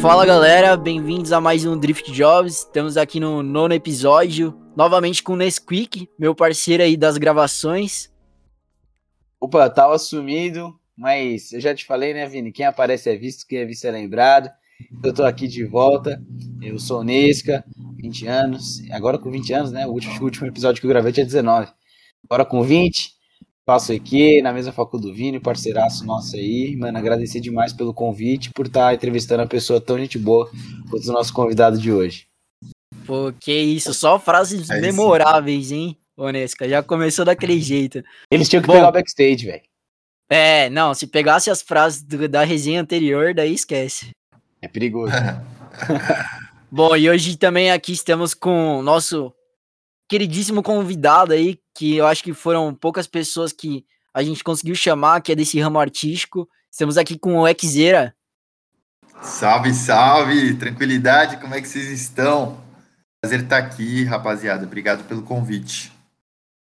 Fala galera, bem-vindos a mais um Drift Jobs. Estamos aqui no nono episódio, novamente com o Nesquik, meu parceiro aí das gravações. Opa, tava sumido, mas eu já te falei, né, Vini? Quem aparece é visto, quem é visto é lembrado. Eu tô aqui de volta. Eu sou Nesca, 20 anos. Agora com 20 anos, né? O último, o último episódio que eu gravei tinha 19. Agora com 20, passo aqui na mesma faculdade do Vini, parceiraço nosso aí. Mano, agradecer demais pelo convite, por estar tá entrevistando uma pessoa tão gente boa quanto o nosso convidado de hoje. Pô, que isso, só frases é memoráveis, hein, Onesca? Já começou daquele jeito. Eles tinham que Bom, pegar o backstage, velho. É, não, se pegasse as frases do, da resenha anterior, daí esquece. É perigoso. Bom, e hoje também aqui estamos com o nosso queridíssimo convidado aí, que eu acho que foram poucas pessoas que a gente conseguiu chamar, que é desse ramo artístico. Estamos aqui com o Exera. Salve, salve! Tranquilidade, como é que vocês estão? Prazer estar aqui, rapaziada. Obrigado pelo convite.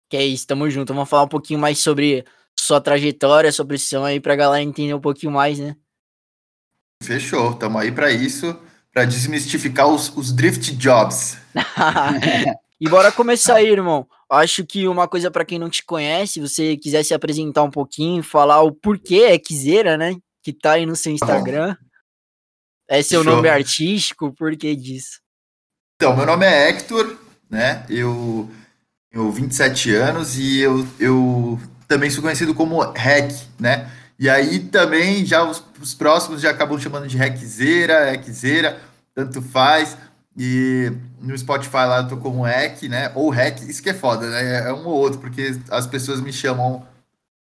Que é isso, tamo junto. Vamos falar um pouquinho mais sobre sua trajetória, sobre o som aí, pra galera entender um pouquinho mais, né? Fechou, estamos aí para isso, para desmistificar os, os drift jobs. e bora começar aí, irmão. Acho que uma coisa para quem não te conhece, você quiser se apresentar um pouquinho, falar o porquê é Quiseira, né? Que tá aí no seu Instagram. É seu Fechou. nome artístico, por que disso? Então, meu nome é Hector, né? Eu tenho 27 anos e eu, eu também sou conhecido como Hack, né? E aí também já os, os próximos já acabam chamando de Hackzeira, Hackzeira, tanto faz. E no Spotify lá eu tô como Hack, né? Ou Hack, isso que é foda, né? É um ou outro, porque as pessoas me chamam,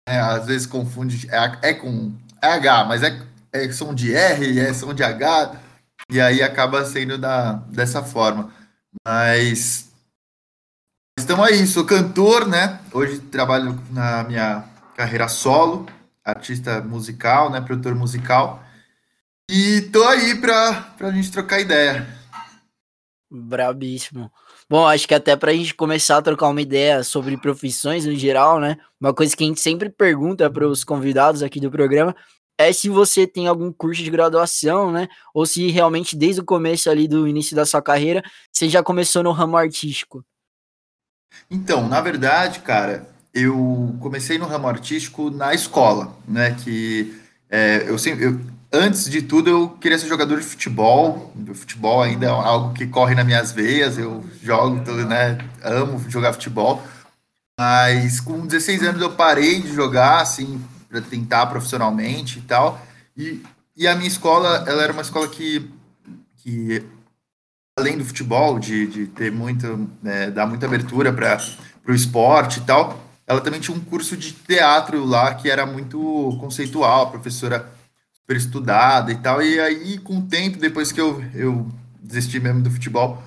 né? às vezes confunde, é, é com é H, mas é, é som de R, é som de H, e aí acaba sendo da, dessa forma. Mas estamos aí, sou cantor, né? Hoje trabalho na minha carreira solo, artista musical, né, produtor musical. E tô aí pra, pra gente trocar ideia. Brabíssimo. Bom, acho que até pra gente começar a trocar uma ideia sobre profissões no geral, né? Uma coisa que a gente sempre pergunta para os convidados aqui do programa é se você tem algum curso de graduação, né? Ou se realmente desde o começo ali do início da sua carreira, você já começou no ramo artístico. Então, na verdade, cara, eu comecei no ramo artístico na escola, né? Que é, eu sempre, eu, antes de tudo, eu queria ser jogador de futebol. O futebol ainda é algo que corre nas minhas veias. Eu jogo, né? Amo jogar futebol. Mas com 16 anos eu parei de jogar, assim, para tentar profissionalmente e tal. E, e a minha escola, ela era uma escola que, que além do futebol, de, de ter muito, né, dar muita abertura para o esporte e tal, ela também tinha um curso de teatro lá que era muito conceitual, professora super estudada e tal. E aí, com o tempo, depois que eu, eu desisti mesmo do futebol,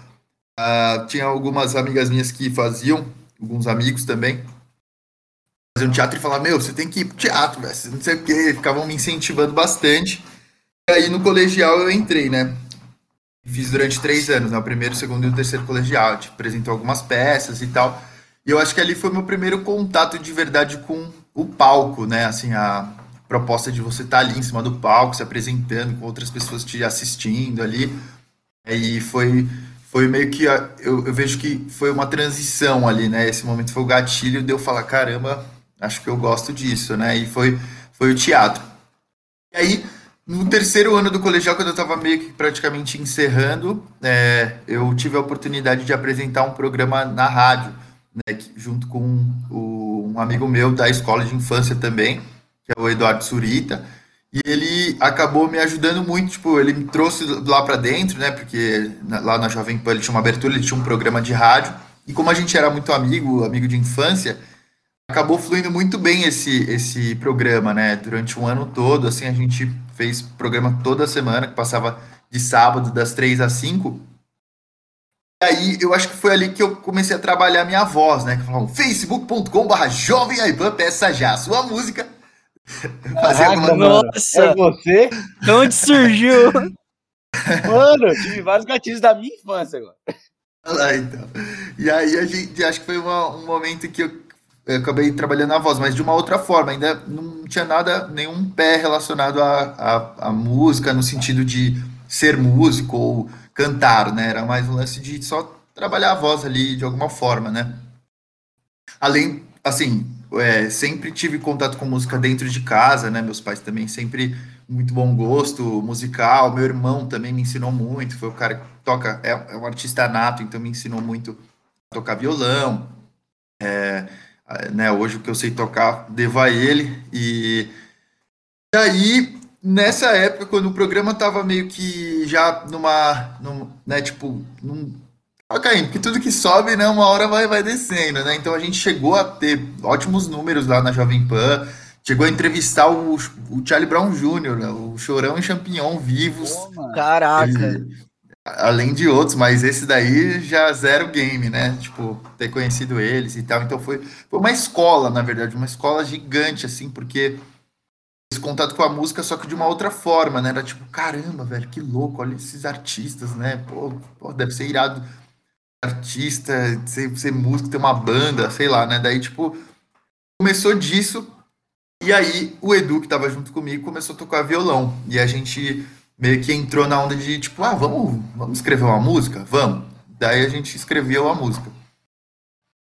uh, tinha algumas amigas minhas que faziam, alguns amigos também, faziam teatro e falavam: Meu, você tem que ir pro teatro, velho, não sei o quê. Ficavam me incentivando bastante. E aí, no colegial, eu entrei, né? Fiz durante três anos, né? O primeiro, o segundo e o terceiro colegial. Gente apresentou algumas peças e tal. E eu acho que ali foi meu primeiro contato de verdade com o palco, né? Assim, a proposta de você estar tá ali em cima do palco, se apresentando, com outras pessoas te assistindo ali. E foi, foi meio que. Eu, eu vejo que foi uma transição ali, né? Esse momento foi o gatilho de eu falar: caramba, acho que eu gosto disso, né? E foi, foi o teatro. E aí, no terceiro ano do colegial, quando eu estava meio que praticamente encerrando, é, eu tive a oportunidade de apresentar um programa na rádio né, junto com um amigo meu da escola de infância também, que é o Eduardo Surita, e ele acabou me ajudando muito, tipo, ele me trouxe lá para dentro, né, porque lá na Jovem Pan ele tinha uma abertura, ele tinha um programa de rádio, e como a gente era muito amigo, amigo de infância, acabou fluindo muito bem esse, esse programa, né, durante um ano todo, assim, a gente fez programa toda semana, que passava de sábado, das três às cinco, aí eu acho que foi ali que eu comecei a trabalhar minha voz, né? Que falavam facebook.com.br Jovem Aipan, peça já sua música. Fazer alguma... Nossa! É você? De onde surgiu? Mano, eu tive vários gatilhos da minha infância agora. Olha lá, então. E aí a gente, acho que foi uma, um momento que eu, eu, acabei trabalhando a voz, mas de uma outra forma, ainda não tinha nada, nenhum pé relacionado à música, no sentido de ser músico ou cantar, né? Era mais um lance de só trabalhar a voz ali de alguma forma, né? Além, assim, é, sempre tive contato com música dentro de casa, né? Meus pais também sempre muito bom gosto musical. Meu irmão também me ensinou muito. Foi o cara que toca, é, é um artista nato, então me ensinou muito a tocar violão. É, né, hoje o que eu sei tocar devo a ele. E, e aí, nessa época, quando o programa tava meio que já numa, num, né, tipo, num, caindo, porque tudo que sobe, né, uma hora vai, vai descendo, né? Então a gente chegou a ter ótimos números lá na Jovem Pan, chegou a entrevistar o, o Charlie Brown Jr., né, o Chorão e Champignon vivos. Caraca! Ele, além de outros, mas esse daí já zero game, né? Tipo, ter conhecido eles e tal. Então foi, foi uma escola, na verdade, uma escola gigante, assim, porque esse contato com a música, só que de uma outra forma, né? Era tipo, caramba, velho, que louco, olha esses artistas, né? Pô, pô deve ser irado artista, ser, ser músico, ter uma banda, sei lá, né? Daí, tipo, começou disso, e aí o Edu, que tava junto comigo, começou a tocar violão. E a gente meio que entrou na onda de, tipo, ah, vamos, vamos escrever uma música? Vamos. Daí a gente escreveu a música.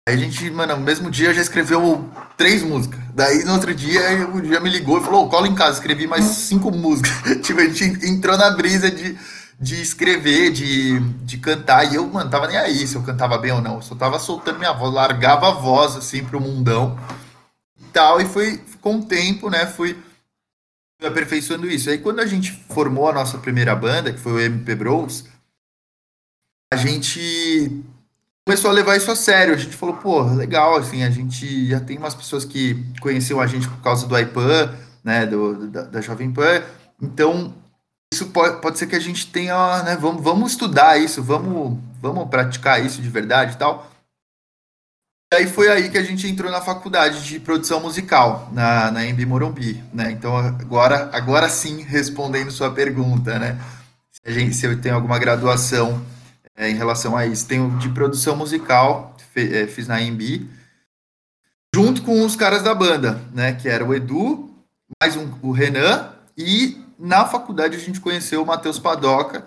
Aí a gente, mano, no mesmo dia já escreveu três músicas. Daí no outro dia o dia me ligou e falou: oh, cola em casa, escrevi mais cinco músicas. tipo, a gente entrou na brisa de de escrever, de, de cantar, e eu, mano, tava nem aí se eu cantava bem ou não, eu só tava soltando minha voz, largava a voz, assim, pro mundão e tal, e foi, com o tempo, né, fui aperfeiçoando isso. Aí quando a gente formou a nossa primeira banda, que foi o MP Bros, a gente começou a levar isso a sério, a gente falou, pô, legal, assim, a gente já tem umas pessoas que conheciam a gente por causa do IPAN, né, do, da, da Jovem Pan, então isso pode, pode ser que a gente tenha, né, vamos, vamos estudar isso, vamos, vamos praticar isso de verdade e tal. E aí foi aí que a gente entrou na faculdade de produção musical, na, na Embi Morumbi, né? Então agora, agora sim, respondendo sua pergunta, né? Se, a gente, se eu tenho alguma graduação é, em relação a isso. Tenho de produção musical, fe, é, fiz na Embi, junto com os caras da banda, né? Que era o Edu, mais um, o Renan e na faculdade a gente conheceu o Matheus Padoca.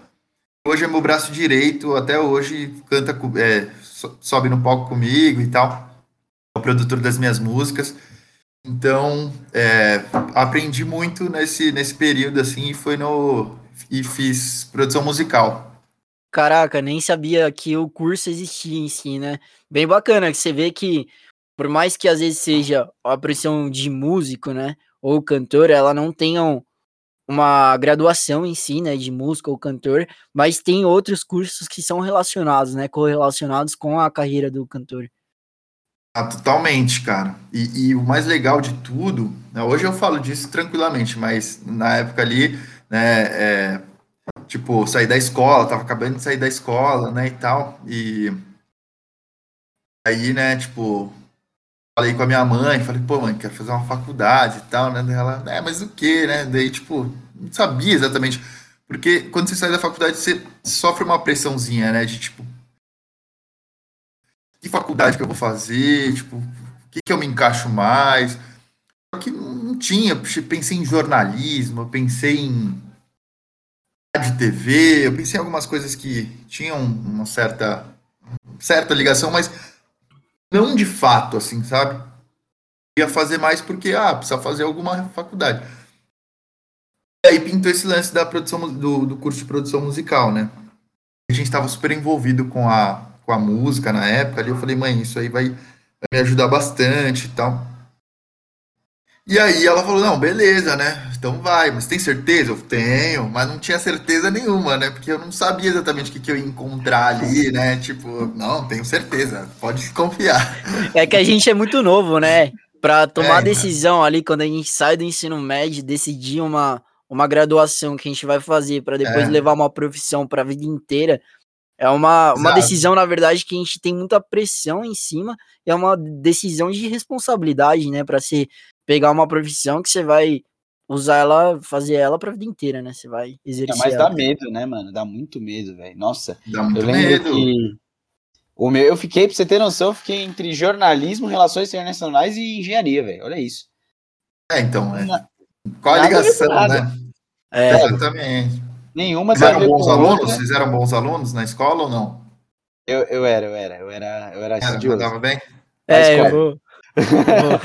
Hoje é meu braço direito, até hoje canta, é, sobe no palco comigo e tal. É o produtor das minhas músicas. Então, é, aprendi muito nesse, nesse período, assim, e foi no... e fiz produção musical. Caraca, nem sabia que o curso existia em si, né? Bem bacana, que você vê que, por mais que às vezes seja a profissão de músico, né, ou cantor, ela não tenham uma graduação em si, né, de música ou cantor, mas tem outros cursos que são relacionados, né, correlacionados com a carreira do cantor. Ah, totalmente, cara. E, e o mais legal de tudo, né, hoje eu falo disso tranquilamente, mas na época ali, né, é, tipo, sair da escola, tava acabando de sair da escola, né, e tal, e aí, né, tipo, falei com a minha mãe, falei, pô, mãe, quero fazer uma faculdade e tal, né? Ela, é, mas o quê, né? Daí, tipo, não sabia exatamente. Porque quando você sai da faculdade, você sofre uma pressãozinha, né? De tipo, que faculdade que eu vou fazer? Tipo, o que, que eu me encaixo mais? Só que não tinha. Pensei em jornalismo, eu pensei em de TV, eu pensei em algumas coisas que tinham uma certa, certa ligação, mas não de fato, assim, sabe? Ia fazer mais porque, ah, precisa fazer alguma faculdade. E aí pintou esse lance da produção, do, do curso de produção musical, né? A gente estava super envolvido com a, com a música na época, ali eu falei, mãe, isso aí vai, vai me ajudar bastante e tal. E aí ela falou, não, beleza, né? Então vai, mas tem certeza? Eu tenho, mas não tinha certeza nenhuma, né? Porque eu não sabia exatamente o que, que eu ia encontrar ali, né? Tipo, não, tenho certeza, pode confiar. É que a gente é muito novo, né? Pra tomar é, decisão ali, quando a gente sai do ensino médio, decidir uma, uma graduação que a gente vai fazer para depois é. levar uma profissão para a vida inteira, é uma, uma decisão, na verdade, que a gente tem muita pressão em cima, é uma decisão de responsabilidade, né? Para ser pegar uma profissão que você vai usar ela, fazer ela pra vida inteira, né? Você vai exercer. É, mas ela. dá medo, né, mano? Dá muito medo, velho. Nossa, dá muito eu lembro medo. que o meu, eu fiquei, pra você ter noção, eu fiquei entre jornalismo, relações internacionais e engenharia, velho. Olha isso. É, então, é. Qual a ligação, né? É. Exatamente. Nenhuma Vocês eram bons alunos? outra. Vocês eram bons alunos na escola ou não? Eu, eu era, eu era, eu era, eu era Era, estudioso. bem? É, eu escola. vou,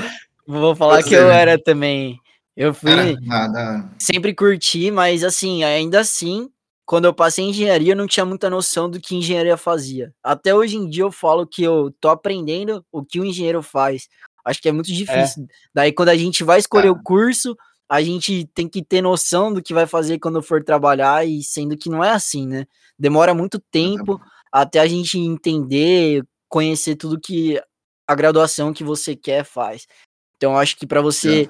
vou falar que eu era também. Eu fui, Era, na, na- sempre curti, mas assim, ainda assim, quando eu passei em engenharia, eu não tinha muita noção do que engenharia fazia. Até hoje em dia eu falo que eu tô aprendendo o que o engenheiro faz. Acho que é muito difícil. Daí quando a gente vai escolher Ah. o curso, a gente tem que ter noção do que vai fazer quando for trabalhar, e sendo que não é assim, né? Demora muito tempo até a gente entender, conhecer tudo que a graduação que você quer faz. Então, eu acho que para você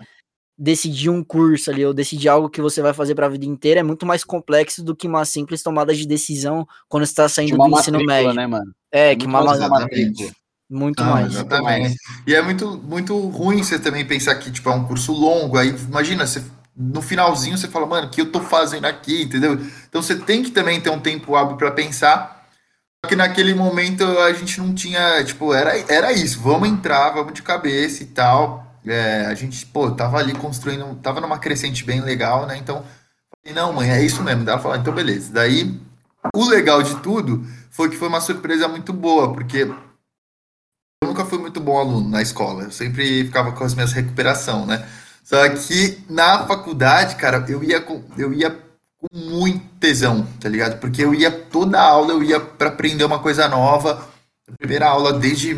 decidir um curso ali ou decidir algo que você vai fazer para a vida inteira é muito mais complexo do que uma simples tomada de decisão quando você está saindo do ensino médio. né, mano? É, que Muito uma, matrícula. muito Não, mais. exatamente. E é muito, muito ruim você também pensar que, tipo, é um curso longo. Aí, imagina, você, no finalzinho você fala, mano, o que eu tô fazendo aqui, entendeu? Então você tem que também ter um tempo hábil para pensar. Só que naquele momento a gente não tinha, tipo, era, era isso, vamos entrar, vamos de cabeça e tal. É, a gente, pô, tava ali construindo, tava numa crescente bem legal, né? Então, falei, não, mãe, é isso mesmo. Daí ela falou, então beleza. Daí, o legal de tudo foi que foi uma surpresa muito boa, porque eu nunca fui muito bom aluno na escola. Eu sempre ficava com as minhas recuperação, né? Só que na faculdade, cara, eu ia com, eu ia com muito tesão, tá ligado? Porque eu ia toda aula, eu ia para aprender uma coisa nova. Primeira aula desde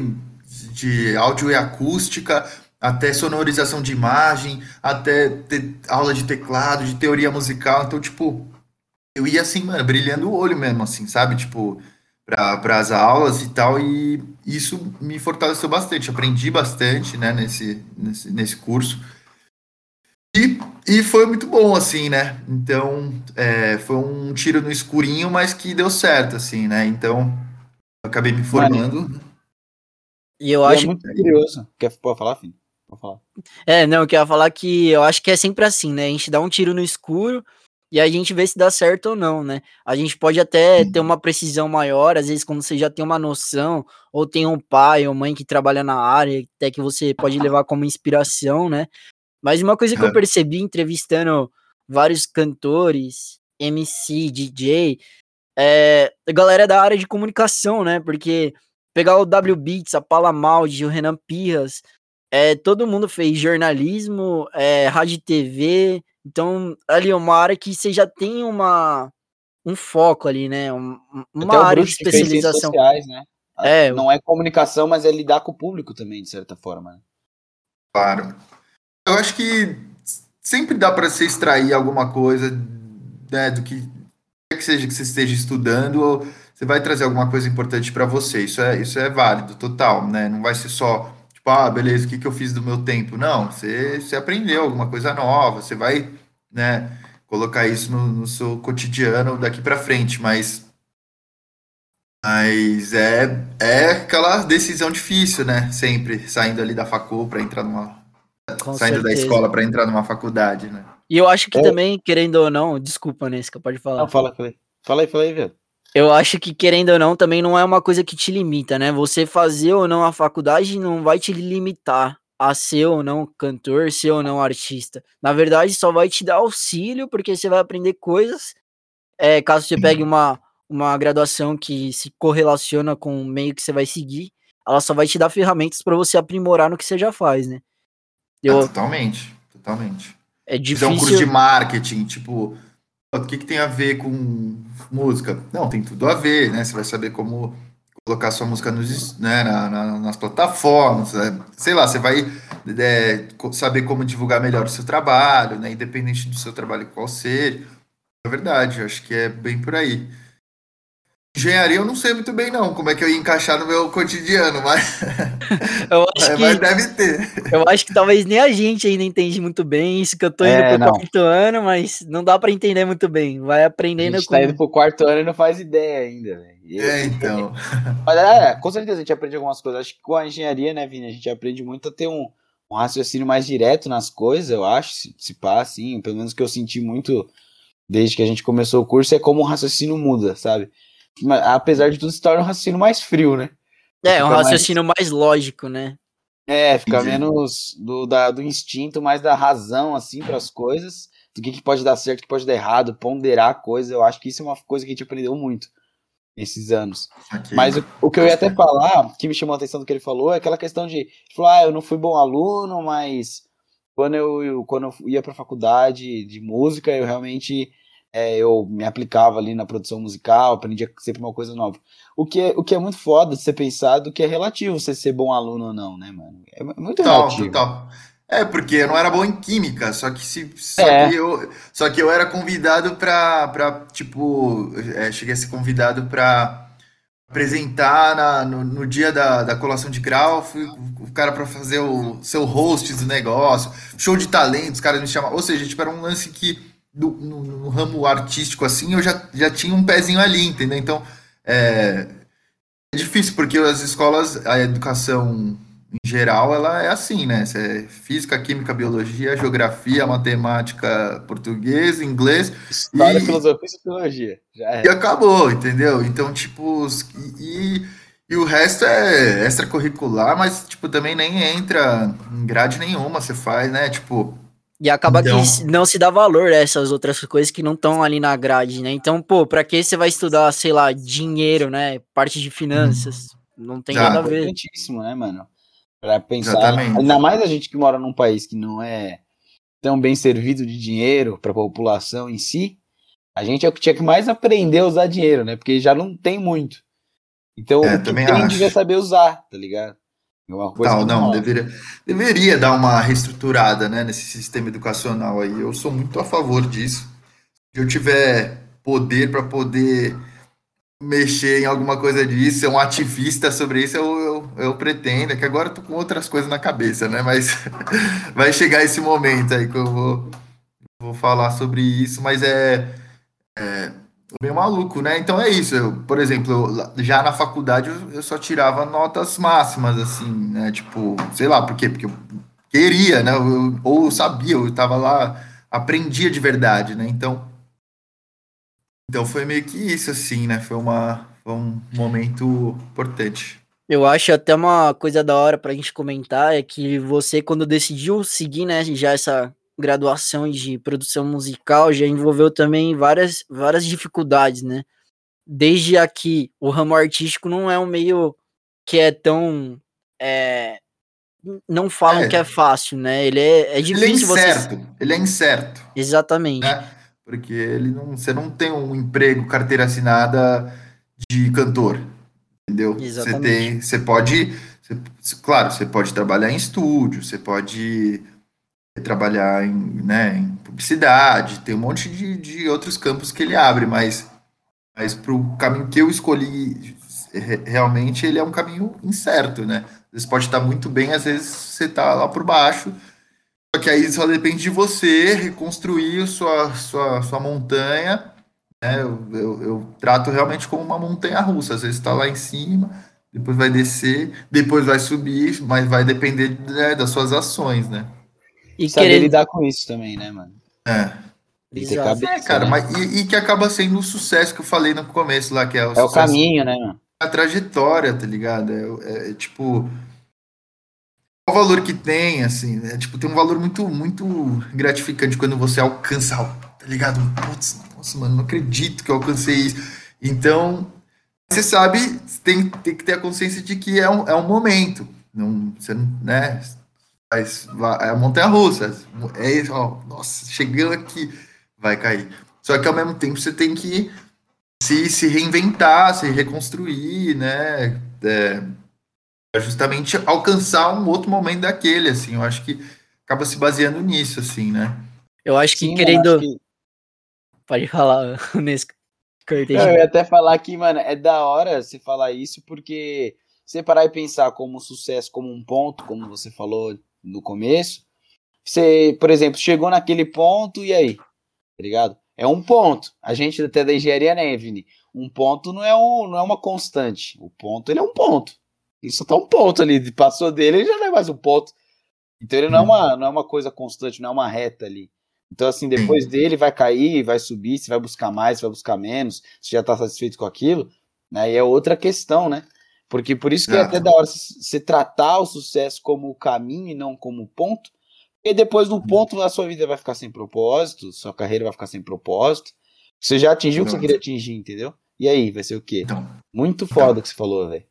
de áudio e acústica até sonorização de imagem, até ter aula de teclado, de teoria musical. Então, tipo, eu ia assim, mano, brilhando o olho mesmo, assim, sabe? Tipo, para as aulas e tal, e isso me fortaleceu bastante. Aprendi bastante, né, nesse, nesse, nesse curso. E, e foi muito bom, assim, né? Então, é, foi um tiro no escurinho, mas que deu certo, assim, né? Então, eu acabei me formando. E eu E acho é muito curioso. Quer, pode falar, filho? Falar. É, não, eu queria falar que eu acho que é sempre assim, né? A gente dá um tiro no escuro e a gente vê se dá certo ou não, né? A gente pode até ter uma precisão maior, às vezes quando você já tem uma noção, ou tem um pai ou mãe que trabalha na área, até que você pode levar como inspiração, né? Mas uma coisa que eu É. percebi entrevistando vários cantores, MC, DJ, é a galera da área de comunicação, né? Porque pegar o W Beats, a Paula Maldi, o Renan Pirras, é, todo mundo fez jornalismo, é, rádio e TV, então ali é uma área que você já tem uma um foco ali, né? Um- uma Até o área de especialização. sociais, né? É. Não é comunicação, mas é lidar com o público também, de certa forma. Né? Claro. Eu acho que sempre dá para você extrair alguma coisa, né, do que quer que seja que você esteja estudando, ou você vai trazer alguma coisa importante para você. Isso é, isso é válido, total, né? Não vai ser só, tipo, ah, beleza, o que que eu fiz do meu tempo? Não, você, você aprendeu alguma coisa nova, você vai, né, colocar isso no, no seu cotidiano daqui para frente, mas mas é, é aquela decisão difícil, né? Sempre saindo ali da facul para entrar numa Com saindo da certeza. escola para entrar numa faculdade, né? E eu acho que É. também, querendo ou não, desculpa, Nesca, pode falar. Não, fala, fala aí. Fala aí, fala aí, velho. Eu acho que, querendo ou não, também não é uma coisa que te limita, né? Você fazer ou não a faculdade não vai te limitar a ser ou não cantor, ser ou não artista. Na verdade, só vai te dar auxílio, porque você vai aprender coisas. É, caso você pegue uma, uma graduação que se correlaciona com o meio que você vai seguir, ela só vai te dar ferramentas para você aprimorar no que você já faz, né? É, Eu, totalmente, totalmente. é Fizer um curso de difícil. marketing, tipo, o que, que tem a ver com música? Não, tem tudo a ver, né? Você vai saber como colocar sua música nos, né, na- na- nas plataformas, né? sei lá, você vai é, saber como divulgar melhor o seu trabalho, né? Independente do seu trabalho qual seja. É verdade, acho que é bem por aí. Engenharia eu não sei muito bem, não, como é que eu ia encaixar no meu cotidiano, mas, Eu acho é, que mas deve ter. Eu acho que talvez nem a gente ainda entende muito bem isso que eu tô indo É, pro não. quarto ano, mas não dá pra entender muito bem. Vai A aprendendo gente com. tá indo pro quarto ano e não faz ideia ainda, velho. E- É, então. Mas é, com certeza a gente aprende algumas coisas. Acho que com a engenharia, né, Vini, a gente aprende muito a ter um, um raciocínio mais direto nas coisas, eu acho, se, se pá, assim, pelo menos que eu senti muito desde que a gente começou o curso, é como o raciocínio muda, sabe? Mas, apesar de tudo, se torna um raciocínio mais frio, né? É, um Fica mais- raciocínio mais lógico, né? É, fica Entendi. menos do, da, do instinto, mais da razão, assim, para as coisas. do que, que pode dar certo, o que pode dar errado, ponderar a coisa. Eu acho que isso é uma coisa que a gente aprendeu muito nesses anos. Aqui. Mas o, o, que eu ia até falar, que me chamou a atenção do que ele falou, é aquela questão de, falar, ah, eu não fui bom aluno, mas quando eu, eu quando eu ia para faculdade de música, eu realmente é, eu me aplicava ali na produção musical, aprendia sempre uma coisa nova. O que é, o que é muito foda de ser pensado que é relativo você ser bom aluno ou não, né, mano? É muito total, relativo. Total. É, porque eu não era bom em química, só que se só, é. que, eu, só que eu era convidado pra, pra tipo, é, cheguei a ser convidado pra apresentar na, no, no, dia da, da colação de grau, fui o cara para fazer o seu host do negócio, show de talentos, os caras me chamavam, ou seja, tipo, era um lance que no, no, no, ramo artístico assim, eu já, já tinha um pezinho ali, entendeu? Então, é, é difícil, porque as escolas, a educação em geral, ela é assim, né? É física, química, biologia, geografia, matemática, português, inglês. História, e, filosofia e sociologia. Já é. E acabou, entendeu? Então, tipo, e, e o resto é extracurricular, mas, tipo, também nem entra em grade nenhuma, você faz, né? Tipo. E acaba então... que não se dá valor a essas outras coisas que não estão ali na grade, né? Então, pô, pra que você vai estudar, sei lá, dinheiro, né? Parte de finanças? Hum. Não tem nada a ver. É importantíssimo, né, mano? Para pensar, Exatamente. ainda mais a gente que mora num país que não é tão bem servido de dinheiro para a população em si, a gente é o que tinha que mais aprender a usar dinheiro, né? Porque já não tem muito. Então, é, o que tem acho. devia saber usar, tá ligado? É não, não, deveria, deveria dar uma reestruturada, né, nesse sistema educacional aí. Eu sou muito a favor disso. Se eu tiver poder para poder mexer em alguma coisa disso, ser um ativista sobre isso, eu, eu, eu pretendo, é que agora eu tô com outras coisas na cabeça, né? Mas vai chegar esse momento aí que eu vou, vou falar sobre isso, mas é, é meio maluco, né? Então é isso. Eu, por exemplo, eu, já na faculdade eu, eu, só tirava notas máximas, assim, né? Tipo, sei lá, por quê? Porque eu queria, né? Eu, ou eu sabia, eu tava lá, aprendia de verdade, né? Então então foi meio que isso, assim, né? Foi, uma, foi um momento importante. Eu acho até uma coisa da hora pra gente comentar é que você, quando decidiu seguir, né, já essa graduação de produção musical, já envolveu também várias, várias dificuldades, né? Desde aqui, o ramo artístico não é um meio que é tão. É, não falam é. que é fácil, né? Ele é, é difícil ele é incerto, você... Ele é incerto. Exatamente. Né? porque ele não, você não tem um emprego, carteira assinada de cantor, entendeu? Exatamente. Você tem, você pode, você, claro, você pode trabalhar em estúdio, você pode trabalhar em, né, em publicidade, tem um monte de, de outros campos que ele abre, mas, mas para o caminho que eu escolhi, realmente ele é um caminho incerto, né? Vezes pode estar muito bem, às vezes você está lá por baixo, só que aí só depende de você reconstruir sua, sua, sua montanha. Né? Eu, eu, eu trato realmente como uma montanha russa. Às vezes está lá em cima, depois vai descer, depois vai subir, mas vai depender né, das suas ações, né? E saber querer... lidar com isso também, né, mano? É. Cabeça, é, cara, né? mas e, e, que acaba sendo o sucesso que eu falei no começo lá, que é o, é o caminho, né? A trajetória, tá ligado? É, é tipo, o valor que tem, assim, né? Tipo, tem um valor muito, muito gratificante quando você alcança algo, tá ligado? Putz, nossa, mano, não acredito que eu alcancei isso. Então, você sabe, tem, tem que ter a consciência de que é um, é um momento. Não, você não, né? Mas, é a montanha russa. É isso, ó, nossa, chegando aqui, vai cair. Só que ao mesmo tempo você tem que se, se reinventar, se reconstruir, né? É, justamente alcançar um outro momento daquele, assim. Eu acho que acaba se baseando nisso, assim, né? Eu acho que Sim, querendo. Acho que... Pode falar nesse eu ia até falar que, mano, é da hora você falar isso, porque você parar e pensar como sucesso, como um ponto, como você falou no começo. Você, por exemplo, chegou naquele ponto e aí? Tá ligado? É um ponto. A gente até da engenharia, né, Vini? Um ponto não é, um, não é uma constante. O ponto, ele é um ponto. Isso tá um ponto ali. Passou dele, ele já não é mais um ponto. Então ele não é uhum. uma, não é uma coisa constante, não é uma reta ali. Então, assim, depois dele vai cair, vai subir, se vai buscar mais, se vai buscar menos, se já tá satisfeito com aquilo, né? E é outra questão, né? Porque por isso que é, é até da hora você tratar o sucesso como o caminho e não como ponto, E depois, no ponto, a sua vida vai ficar sem propósito, sua carreira vai ficar sem propósito. Você já atingiu o que você queria atingir, entendeu? E aí, vai ser o quê? Então, Muito foda então, que você falou, velho.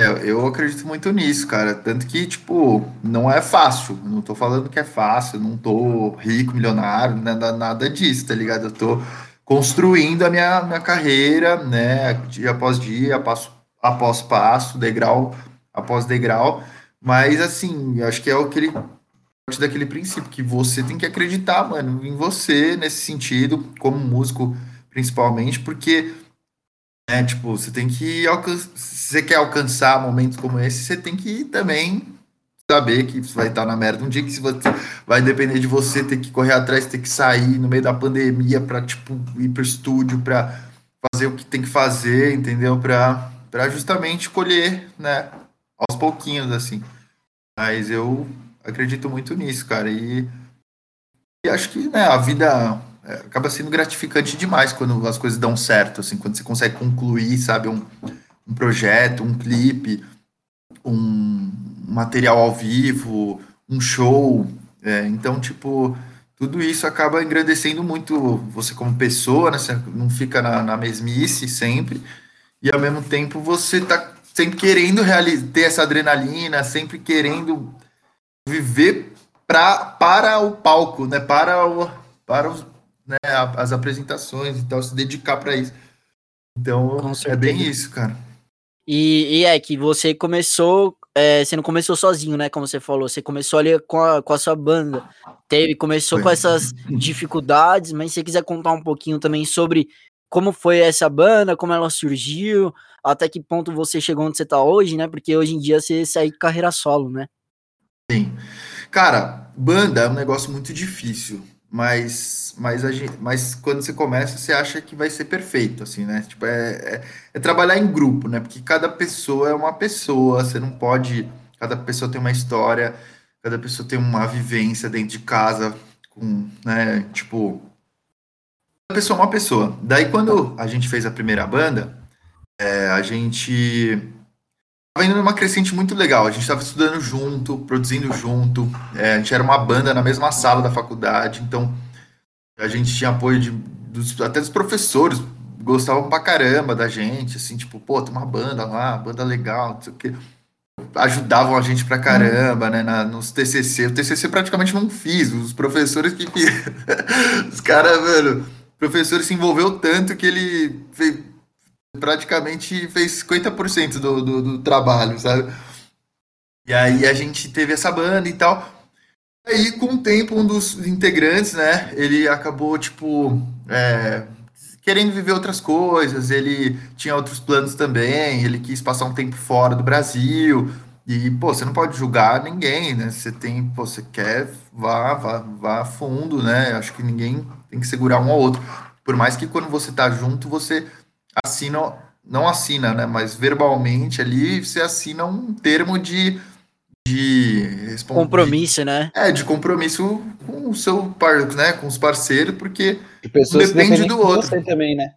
É, eu acredito muito nisso, cara. Tanto que, tipo, não é fácil. não tô falando que é fácil, não tô rico, milionário, nada, nada disso, tá ligado? Eu tô construindo a minha, minha carreira, né? Dia após dia, passo após passo, degrau após degrau. Mas, assim, acho que é aquele parte daquele princípio que você tem que acreditar, mano, em você nesse sentido, como músico principalmente, porque né, tipo, você tem que alcançar, se você quer alcançar momentos como esse, você tem que também saber que você vai estar na merda um dia que você vai depender de você ter que correr atrás, ter que sair no meio da pandemia para tipo ir pro estúdio para fazer o que tem que fazer, entendeu? Para para justamente colher, né, aos pouquinhos assim. Mas eu acredito muito nisso, cara. E, e acho que né, a vida é, acaba sendo gratificante demais quando as coisas dão certo, assim, quando você consegue concluir, sabe, um, um projeto, um clipe, um material ao vivo, um show. É, então, tipo, tudo isso acaba engrandecendo muito você como pessoa, né? Você não fica na, na mesmice sempre, e ao mesmo tempo você tá sempre querendo ter essa adrenalina, sempre querendo viver pra, para o palco, né? Para, o, para os, né? as apresentações e tal, se dedicar para isso. Então, é bem isso, cara. E, e, é que você começou, é, você não começou sozinho, né? Como você falou, você começou ali com a, com a sua banda. Teve, começou foi. com essas dificuldades, mas se você quiser contar um pouquinho também sobre como foi essa banda, como ela surgiu, até que ponto você chegou onde você tá hoje, né? Porque hoje em dia você sai carreira solo, né? Sim. Cara, banda é um negócio muito difícil, mas, mas, a gente, mas quando você começa, você acha que vai ser perfeito, assim, né? Tipo, é, é, é trabalhar em grupo, né? Porque cada pessoa é uma pessoa, você não pode. Cada pessoa tem uma história, cada pessoa tem uma vivência dentro de casa, com, né? Tipo, pessoa uma pessoa. Daí, quando a gente fez a primeira banda, é, a gente Tava indo numa crescente muito legal. A gente estava estudando junto, produzindo junto. É, a gente era uma banda na mesma sala da faculdade, então a gente tinha apoio de, dos, até dos professores, gostavam pra caramba da gente, assim, tipo, pô, tem uma banda lá, banda legal, não sei o quê. Ajudavam a gente pra caramba, né, na, nos TCC. O TCC praticamente não fiz, os professores que os caras, mano, professor se envolveu tanto que ele fez, praticamente fez 50% do, do, do trabalho, sabe? E aí a gente teve essa banda e tal. Aí, com o tempo, um dos integrantes, né, ele acabou, tipo, é, querendo viver outras coisas, ele tinha outros planos também, ele quis passar um tempo fora do Brasil, e, pô, você não pode julgar ninguém, né, você tem, pô, você quer, vá, vá, vá fundo, né, acho que ninguém tem que segurar um ao outro, por mais que quando você tá junto, você assina, não assina, né? Mas verbalmente ali você assina um termo de. de compromisso, né? É, de compromisso com o seu par, né? Com os parceiros, porque um depende do outro. Você também, né?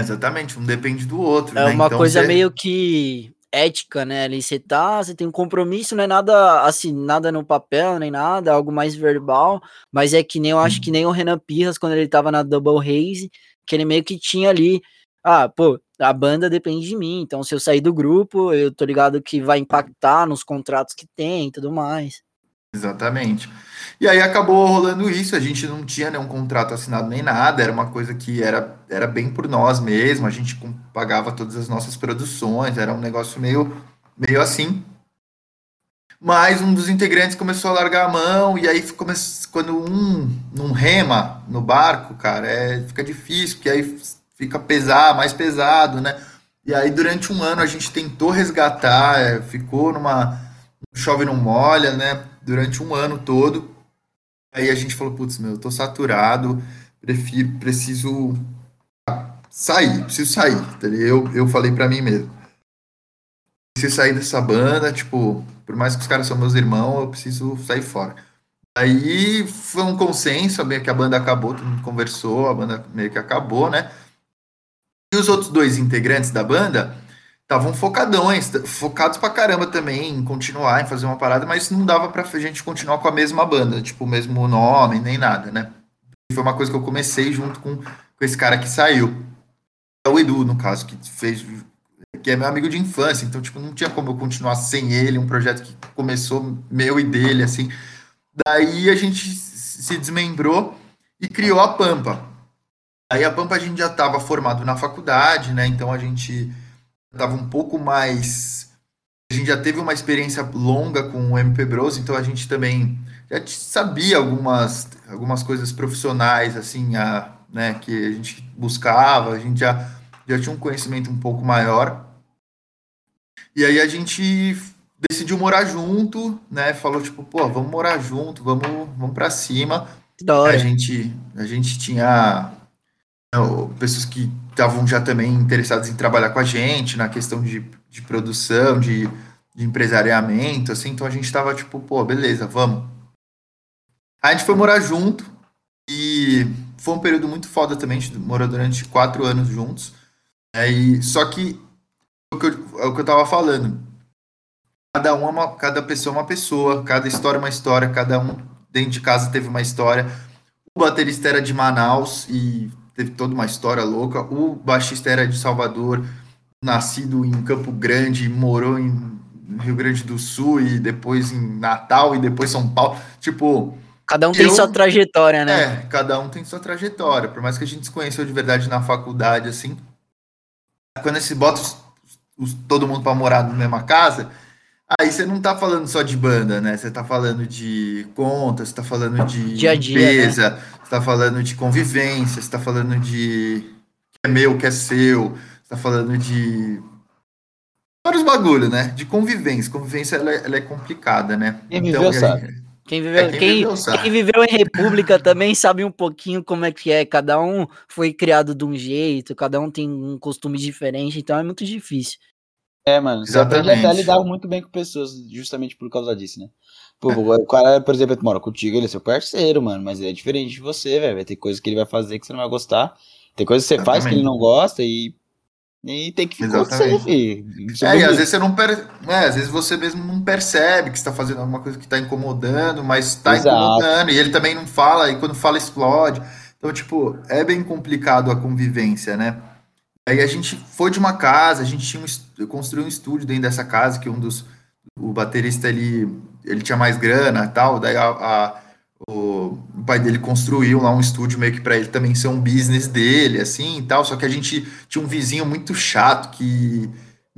Exatamente, um depende do outro. É né? uma então, coisa você... meio que ética, né? Ali você tá, você tem um compromisso, não é nada assim, nada no papel, nem nada, algo mais verbal, mas é que nem eu acho que nem o Renan Pirras, quando ele tava na Double Haze, que ele meio que tinha ali ah, pô, a banda depende de mim, então se eu sair do grupo, eu tô ligado que vai impactar nos contratos que tem e tudo mais. Exatamente. E aí acabou rolando isso, a gente não tinha nenhum contrato assinado nem nada, era uma coisa que era, era bem por nós mesmo, a gente pagava todas as nossas produções, era um negócio meio, meio assim. Mas um dos integrantes começou a largar a mão, e aí quando um não rema no barco, cara, é, fica difícil, porque aí fica pesar, mais pesado, né? E aí durante um ano a gente tentou resgatar, é, ficou numa chove não molha, né? Durante um ano todo. Aí a gente falou, putz, meu, eu tô saturado, prefiro, preciso sair, preciso sair. Tá eu, eu falei para mim mesmo. Preciso sair dessa banda, tipo, por mais que os caras são meus irmãos, eu preciso sair fora. Aí foi um consenso, meio que a banda acabou, todo mundo conversou, a banda meio que acabou, né? E os outros dois integrantes da banda estavam focadões, focados pra caramba também em continuar, em fazer uma parada, mas não dava pra gente continuar com a mesma banda, tipo, o mesmo nome, nem nada, né? Foi uma coisa que eu comecei junto com, com esse cara que saiu. É o Edu, no caso, que fez. que é meu amigo de infância, então, tipo, não tinha como eu continuar sem ele, um projeto que começou meu e dele, assim. Daí a gente se desmembrou e criou a Pampa. Aí a Pampa a gente já estava formado na faculdade, né? Então a gente estava um pouco mais. A gente já teve uma experiência longa com o MP Bros, então a gente também já sabia algumas, algumas coisas profissionais, assim, a, né, que a gente buscava, a gente já, já tinha um conhecimento um pouco maior. E aí a gente decidiu morar junto, né? Falou tipo, pô, vamos morar junto, vamos, vamos para cima. A gente, a gente tinha pessoas que estavam já também interessadas em trabalhar com a gente na questão de, de produção, de, de empresariamento, assim, então a gente estava tipo, pô, beleza, vamos. A gente foi morar junto e foi um período muito foda também, a gente morou durante quatro anos juntos. É, e, só que o que, eu, é o que eu tava falando, cada um é uma, cada pessoa é uma pessoa, cada história é uma história, cada um dentro de casa teve uma história. O baterista era de Manaus e teve toda uma história louca. O baixista era de Salvador, nascido em Campo Grande, morou em Rio Grande do Sul e depois em Natal e depois São Paulo. Tipo. Cada um tem eu, sua trajetória, né? É, cada um tem sua trajetória. Por mais que a gente se conheceu de verdade na faculdade, assim. Quando se bota os, os, todo mundo para morar na mesma casa, Aí você não tá falando só de banda, né? Você tá falando de contas, você tá falando de dia a dia, limpeza, né? Você tá falando de convivência, você tá falando de que é meu, que é seu, você tá falando de vários bagulho, né? De convivência. Convivência ela, é, ela é complicada, né? Quem então, viveu sabe. Quem viveu, é, quem, quem, viveu, quem viveu em república também sabe um pouquinho como é que é. Cada um foi criado de um jeito, cada um tem um costume diferente, então é muito difícil. É, mano, você aprende até a lidar muito bem com pessoas, justamente por causa disso, né? Pô, o cara, por exemplo, mora contigo, ele é seu parceiro, mano, mas ele é diferente de você, velho. Vai ter coisas que ele vai fazer que você não vai gostar. Tem coisas que você Exatamente. faz que ele não gosta e, e tem que ficar com você, filho. É, e às vezes você não per... é, às vezes você mesmo não percebe que está fazendo alguma coisa que está incomodando, mas está incomodando, e ele também não fala, e quando fala explode. Então, tipo, é bem complicado a convivência, né? Aí a gente foi de uma casa, a gente tinha um, construiu um estúdio dentro dessa casa, que um dos. O baterista ele, ele tinha mais grana e tal, daí a, a o, o, pai dele construiu lá um estúdio meio que para ele também ser um business dele, assim e tal. Só que a gente tinha um vizinho muito chato que,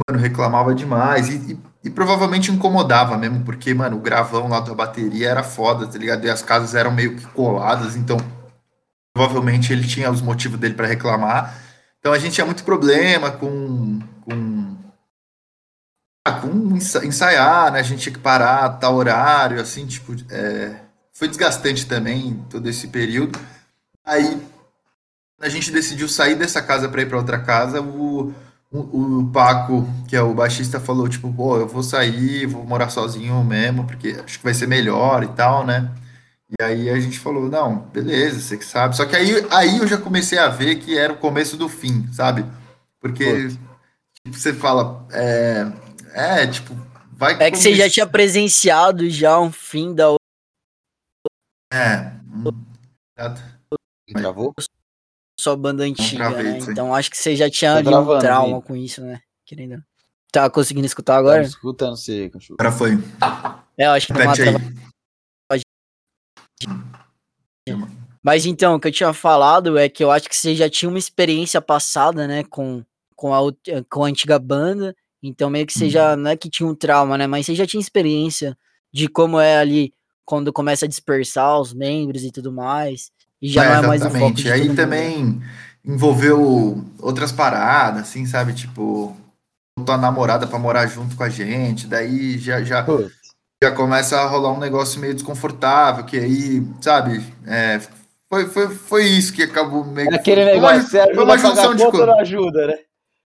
mano, reclamava demais e, e, e, provavelmente incomodava mesmo, porque, mano, o gravão lá da bateria era foda, tá ligado? E as casas eram meio que coladas, então provavelmente ele tinha os motivos dele para reclamar. Então a gente tinha muito problema com, com, ah, com ensaiar, né? A gente tinha que parar tal horário, assim, tipo, é, foi desgastante também todo esse período. Aí a gente decidiu sair dessa casa para ir para outra casa. O, o, o, Paco, que é o baixista, falou tipo, pô, eu vou sair, vou morar sozinho mesmo, porque acho que vai ser melhor e tal, né? E aí a gente falou, não, beleza, você que sabe. Só que aí, aí eu já comecei a ver que era o começo do fim, sabe? Porque tipo, você fala, é, é, tipo, vai É que você já tinha presenciado já um fim da É. Travou? Sua banda antiga, né? Então acho que você já tinha ali um trauma aí. com isso, né? Querendo. Tá conseguindo escutar agora? Tá escutando você, cachorro. Agora foi. É, eu acho que não mas então, o que eu tinha falado é que eu acho que você já tinha uma experiência passada, né, com, com, a, com a antiga banda, então meio que você já, uhum. não é que tinha um trauma, né, mas você já tinha experiência de como é ali quando começa a dispersar os membros e tudo mais, e já é, não é mais o foco de Aí também envolveu outras paradas, assim, sabe, tipo, tua namorada para morar junto com a gente, daí já, já, já começa a rolar um negócio meio desconfortável, que aí, sabe, é, foi, foi, foi isso que acabou meio Aquele foi negócio, uma, foi uma junção de coisas. ajuda, né?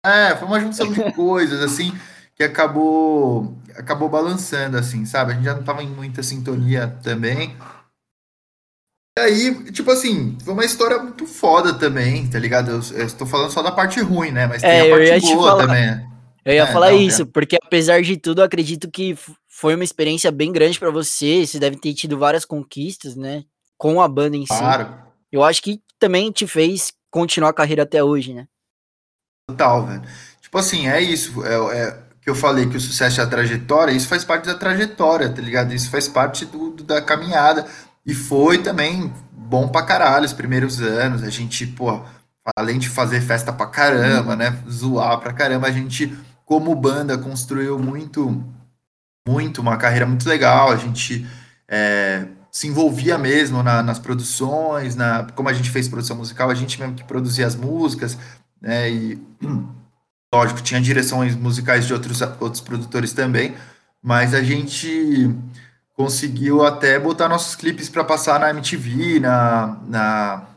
É, foi uma junção de coisas, assim, que acabou acabou balançando, assim, sabe? A gente já não tava em muita sintonia também. E aí, tipo assim, foi uma história muito foda também, tá ligado? Eu, eu estou falando só da parte ruim, né? Mas tem é, a parte boa também. Eu ia é, falar não, isso, é. porque apesar de tudo, acredito que foi uma experiência bem grande para você. Você deve ter tido várias conquistas, né? Com a banda em claro. si. Eu acho que também te fez continuar a carreira até hoje, né? Total, velho. Tipo assim, é isso. É, é que eu falei que o sucesso é a trajetória, isso faz parte da trajetória, tá ligado? Isso faz parte do, do, da caminhada. E foi também bom pra caralho os primeiros anos. A gente, pô, além de fazer festa pra caramba, né? Zoar pra caramba, a gente, como banda, construiu muito, muito, uma carreira muito legal. A gente é, se envolvia mesmo na, nas produções, na, como a gente fez produção musical, a gente mesmo que produzia as músicas, né? E lógico, tinha direções musicais de outros, outros produtores também, mas a gente conseguiu até botar nossos clipes para passar na MTV, na, na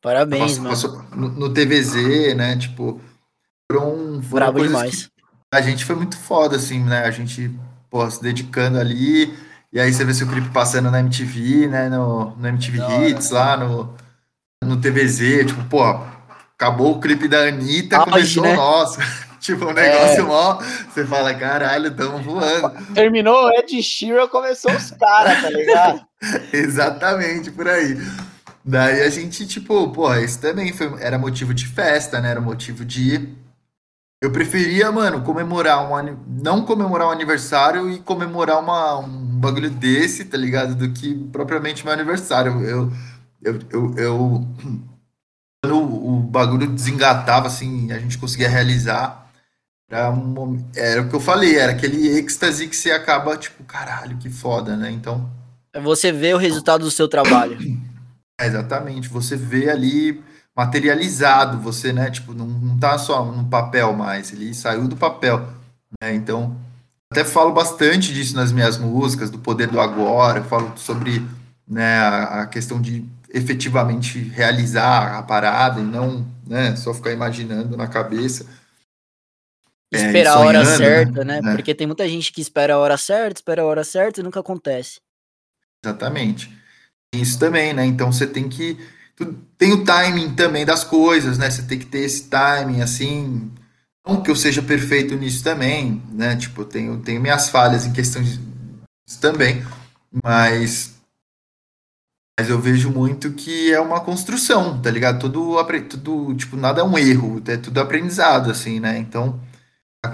Parabéns, passou, passou no, no, TVZ, né? Tipo, foram, foram Bravo demais. A gente foi muito foda, assim, né? A gente, pô, se dedicando ali, e aí você vê seu clipe passando na MTV, né? No, no MTV Hits, lá no, no TVZ, tipo, pô, acabou o clipe da Anitta, Auge, começou né? o nosso. Tipo, um negócio é. mó. Você fala, caralho, tamo voando. Terminou o Ed Sheeran, começou os caras, tá ligado? Exatamente, por aí. Daí a gente, tipo, pô, isso também foi, era motivo de festa, né? Era motivo de. Eu preferia, mano, comemorar um. Não comemorar um aniversário e comemorar uma, um bagulho desse, tá ligado? Do que propriamente meu aniversário. Eu. eu, eu, eu o, o bagulho desengatava, assim, a gente conseguia realizar era, um, era o que eu falei, era aquele êxtase que você acaba, tipo, caralho, que foda, né? Então. É você vê o resultado do seu trabalho. É, exatamente, você vê ali materializado, você, né, tipo, não, não tá só no papel mais, ele saiu do papel, né? Então, até falo bastante disso nas minhas músicas, do poder do agora, eu falo sobre, né, a, a questão de efetivamente realizar a parada e não, né, só ficar imaginando na cabeça. É, esperar a hora né? certa, né? né? Porque tem muita gente que espera a hora certa, espera a hora certa e nunca acontece. Exatamente. Isso também, né? Então você tem que. Tem o timing também das coisas, né? Você tem que ter esse timing, assim. Não que eu seja perfeito nisso também, né? Tipo, eu tenho, tenho minhas falhas em questão disso também, mas. Mas eu vejo muito que é uma construção, tá ligado? Tudo, tudo tipo, nada é um erro, é tudo aprendizado, assim, né? Então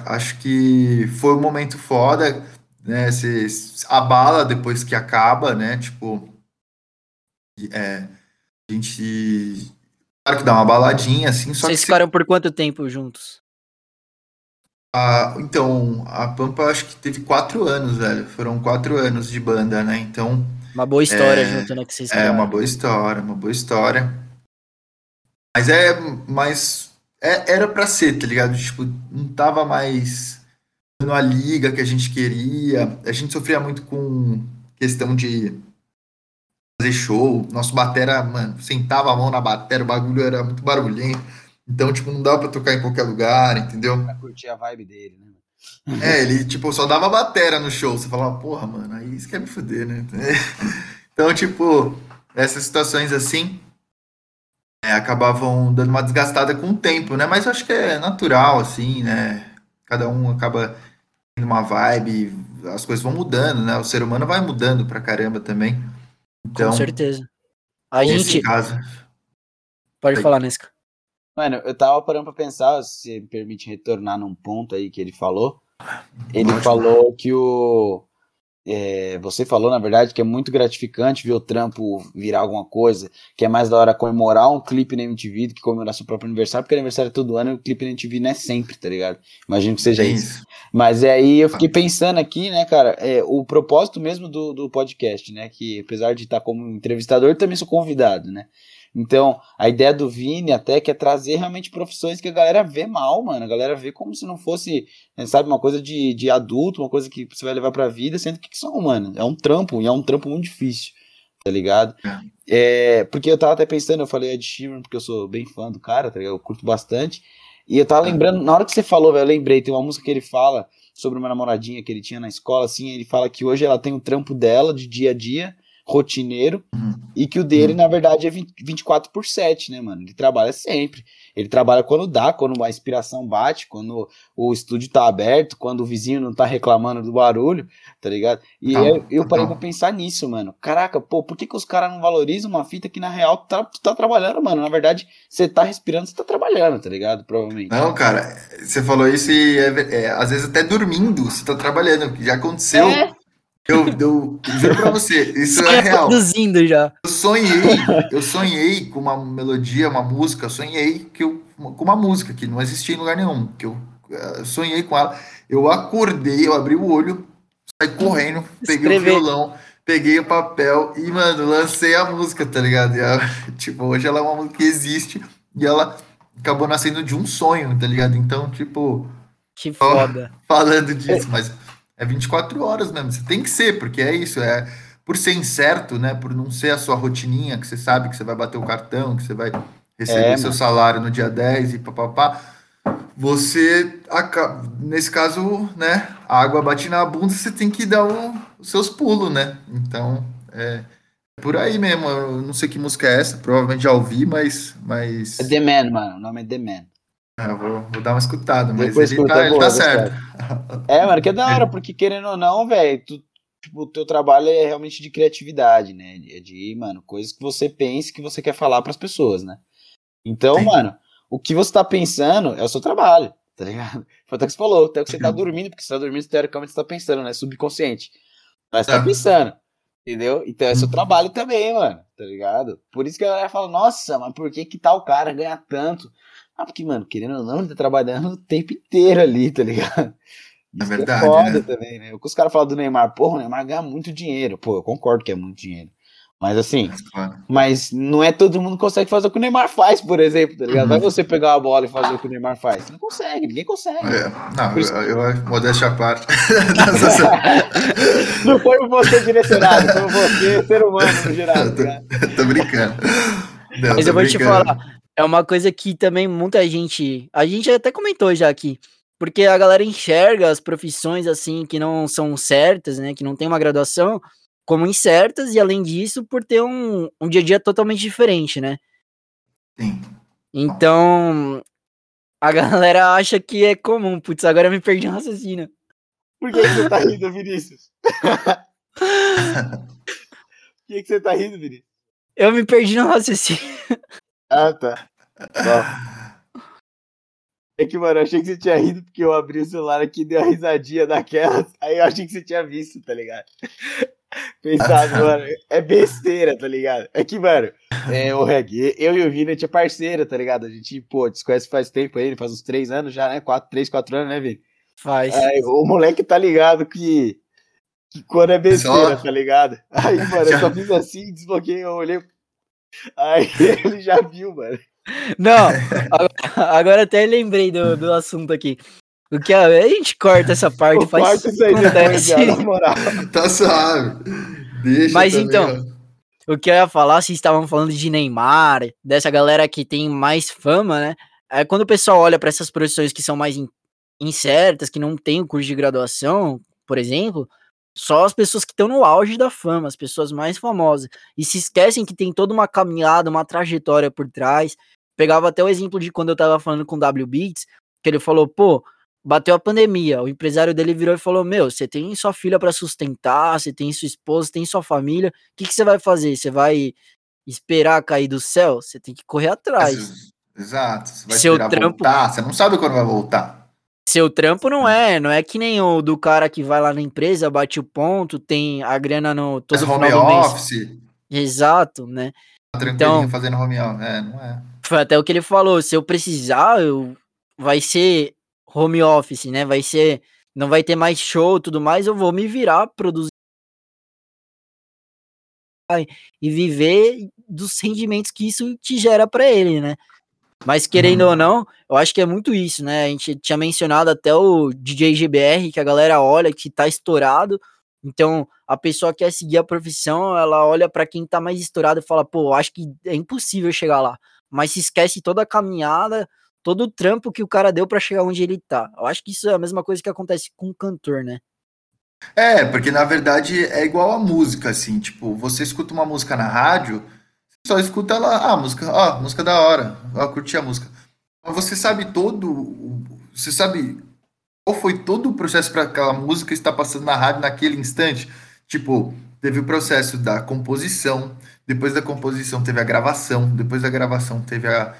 Acho que foi um momento foda, né? Você abala depois que acaba, né? Tipo, é, a gente. Claro que dá uma baladinha, assim, só Vocês ficaram por quanto tempo juntos? Ah, então, a Pampa acho que teve quatro anos, velho. Foram quatro anos de banda, né? Então. Uma boa história é, junto, né? Que vocês É, uma boa história, uma boa história. Mas é mais é, era para ser, tá ligado? Tipo, não tava mais dando a liga que a gente queria. A gente sofria muito com questão de fazer show. Nosso batera, mano, sentava a mão na batera, o bagulho era muito barulhento. Então, tipo, não dava pra tocar em qualquer lugar, entendeu? Pra curtir a vibe dele, né? É, ele, tipo, só dava batera no show. Você falava, porra, mano, aí isso quer me fuder, né? Então, tipo, essas situações assim é, acabavam dando uma desgastada com o tempo, né? Mas eu acho que é natural, assim, né? Cada um acaba tendo uma vibe, as coisas vão mudando, né? O ser humano vai mudando pra caramba também. Então, com certeza. A gente. Caso... Pode falar, Nesca. Mano, eu tava parando pra pensar, se me permite retornar num ponto aí que ele falou. Ele falou que o é, você falou, na verdade, que é muito gratificante ver o trampo virar alguma coisa, que é mais da hora comemorar um clipe na MTV do que comemorar seu próprio aniversário, porque aniversário é todo ano e o clipe na MTV não é sempre, tá ligado? Imagino que seja isso. isso. Mas é aí eu fiquei pensando aqui, né, cara, é, o propósito mesmo do, do podcast, né, que apesar de estar como entrevistador, também sou convidado, né? Então, a ideia do Vini até que é trazer realmente profissões que a galera vê mal, mano. A galera vê como se não fosse, né, sabe, uma coisa de, de adulto, uma coisa que você vai levar pra vida, sendo que, que são, mano. É um trampo, e é um trampo muito difícil, tá ligado? É, é porque eu tava até pensando, eu falei Ed Sheeran, porque eu sou bem fã do cara, tá ligado? Eu curto bastante. E eu tava lembrando, na hora que você falou, velho, eu lembrei, tem uma música que ele fala sobre uma namoradinha que ele tinha na escola, assim, ele fala que hoje ela tem o trampo dela de dia a dia, rotineiro uhum. e que o dele, uhum. na verdade, é 20, 24 por 7, né, mano? Ele trabalha sempre. Ele trabalha quando dá, quando a inspiração bate, quando o estúdio tá aberto, quando o vizinho não tá reclamando do barulho, tá ligado? E tá, eu, eu parei tá. pra pensar nisso, mano. Caraca, pô, por que, que os caras não valorizam uma fita que na real tá, tá trabalhando, mano? Na verdade, você tá respirando, você tá trabalhando, tá ligado? Provavelmente. Não, cara, você falou isso e é, é, às vezes até dormindo, você tá trabalhando, já aconteceu. É. Eu, eu juro pra você, isso é real. Produzindo já. Eu sonhei, eu sonhei com uma melodia, uma música, sonhei que eu, com uma música que não existia em lugar nenhum, que eu, eu sonhei com ela. Eu acordei, eu abri o olho, saí correndo, peguei o violão, peguei o papel e, mano, lancei a música, tá ligado? Ela, tipo, hoje ela é uma música que existe e ela acabou nascendo de um sonho, tá ligado? Então, tipo. Que foda. Falando disso, mas é 24 horas mesmo. Você tem que ser, porque é isso. É por ser incerto, né? Por não ser a sua rotininha, que você sabe que você vai bater o cartão, que você vai receber é, seu salário no dia 10 e papapá. Você nesse caso, né? A água bate na bunda, você tem que dar o, os seus pulos, né? Então, é, por aí mesmo. Eu não sei que música é essa, provavelmente já ouvi, mas. mas... É The Man, mano. O nome é The Man. É, vou, vou, dar uma escutada, mas Depois ele, tá, ele tá certo. É, mano, que é da hora, porque querendo ou não, velho, tipo, o teu trabalho é realmente de criatividade, né? É de, mano, coisas que você pensa que você quer falar para as pessoas, né? Então, Sim. mano, o que você tá pensando é o seu trabalho, tá ligado? Foi até que você falou, até que você tá dormindo, porque você tá dormindo, teoricamente você tá pensando, né? Subconsciente. Mas você tá é. pensando, entendeu? Então é seu uhum. trabalho também, mano, tá ligado? Por isso que a galera fala, nossa, mas por que que tal cara ganha tanto? Ah, porque, mano, querendo ou não, ele tá trabalhando o tempo inteiro ali, tá ligado? É Isso é verdade. É foda né? também, né? Os caras falam do Neymar, porra, o Neymar ganha muito dinheiro. Pô, eu concordo que é muito dinheiro. Mas assim, mas não é todo mundo que consegue fazer o que o Neymar faz, por exemplo, tá ligado? Uhum. Vai você pegar a bola e fazer o que o Neymar faz. Não consegue, ninguém consegue. É, não, isso... eu, eu modéstia a parte. não foi você direcionado, foi você, ser humano, no geral. Tá tô, tô brincando. Não, mas eu vou brincando. te falar, é uma coisa que também muita gente. A gente até comentou já aqui. Porque a galera enxerga as profissões assim que não são certas, né? Que não tem uma graduação, como incertas, e além disso, por ter um, um dia a dia totalmente diferente, né? Sim. Então, a galera acha que é comum. Putz, agora eu me perdi no raciocínio. Por que, que você tá rindo, Vinícius? Por que, que você tá rindo, Vinícius? Eu me perdi no raciocínio. Ah, tá. É que, mano, eu achei que você tinha rido porque eu abri o celular aqui e dei uma risadinha daquelas. Aí eu achei que você tinha visto, tá ligado? Pensado, mano, é besteira, tá ligado? É que, mano, é, o Reg, eu e o Vini, a gente é parceiro, tá ligado? A gente, pô, te conhece faz tempo aí, faz uns três anos já, né? Quatro, três, quatro anos, né, Vini? Faz. Aí, o moleque tá ligado que, que quando é besteira, só... tá ligado? Aí, mano, eu só fiz assim, desbloqueei, eu olhei Aí ele já viu, mano. Não, agora, agora até lembrei do, do assunto aqui. O que a, a gente corta essa parte, faz corta isso aí depois, já, na moral. Tá suave. Deixa Mas também, então, ó. o que eu ia falar, se estavam falando de Neymar, dessa galera que tem mais fama, né? É quando o pessoal olha para essas profissões que são mais incertas, que não tem o curso de graduação, por exemplo, só as pessoas que estão no auge da fama, as pessoas mais famosas. E se esquecem que tem toda uma caminhada, uma trajetória por trás. Pegava até o exemplo de quando eu tava falando com o W Beats, que ele falou, pô, bateu a pandemia. O empresário dele virou e falou: Meu, você tem sua filha para sustentar, você tem sua esposa, tem sua família. O que, que você vai fazer? Você vai esperar cair do céu? Você tem que correr atrás. Exato. Você vai Seu trampo... voltar. Você não sabe quando vai voltar. Seu trampo não é, não é que nem o do cara que vai lá na empresa, bate o ponto, tem a grana no todo final home office. Exato, né? Tá então, fazendo home office, é, não é. Foi até o que ele falou, se eu precisar, eu vai ser home office, né? Vai ser não vai ter mais show, tudo mais, eu vou me virar produzir e viver dos rendimentos que isso te gera para ele, né? Mas querendo uhum. ou não, eu acho que é muito isso, né? A gente tinha mencionado até o DJ GBR, que a galera olha que tá estourado. Então, a pessoa quer seguir a profissão, ela olha para quem tá mais estourado e fala, pô, acho que é impossível chegar lá. Mas se esquece toda a caminhada, todo o trampo que o cara deu para chegar onde ele tá. Eu acho que isso é a mesma coisa que acontece com o cantor, né? É, porque na verdade é igual a música, assim, tipo, você escuta uma música na rádio, só escuta ela, ah, música, ó, música da hora, ó, curti a música. Mas você sabe todo, você sabe qual foi todo o processo para aquela música estar passando na rádio naquele instante? Tipo, teve o processo da composição, depois da composição teve a gravação, depois da gravação teve a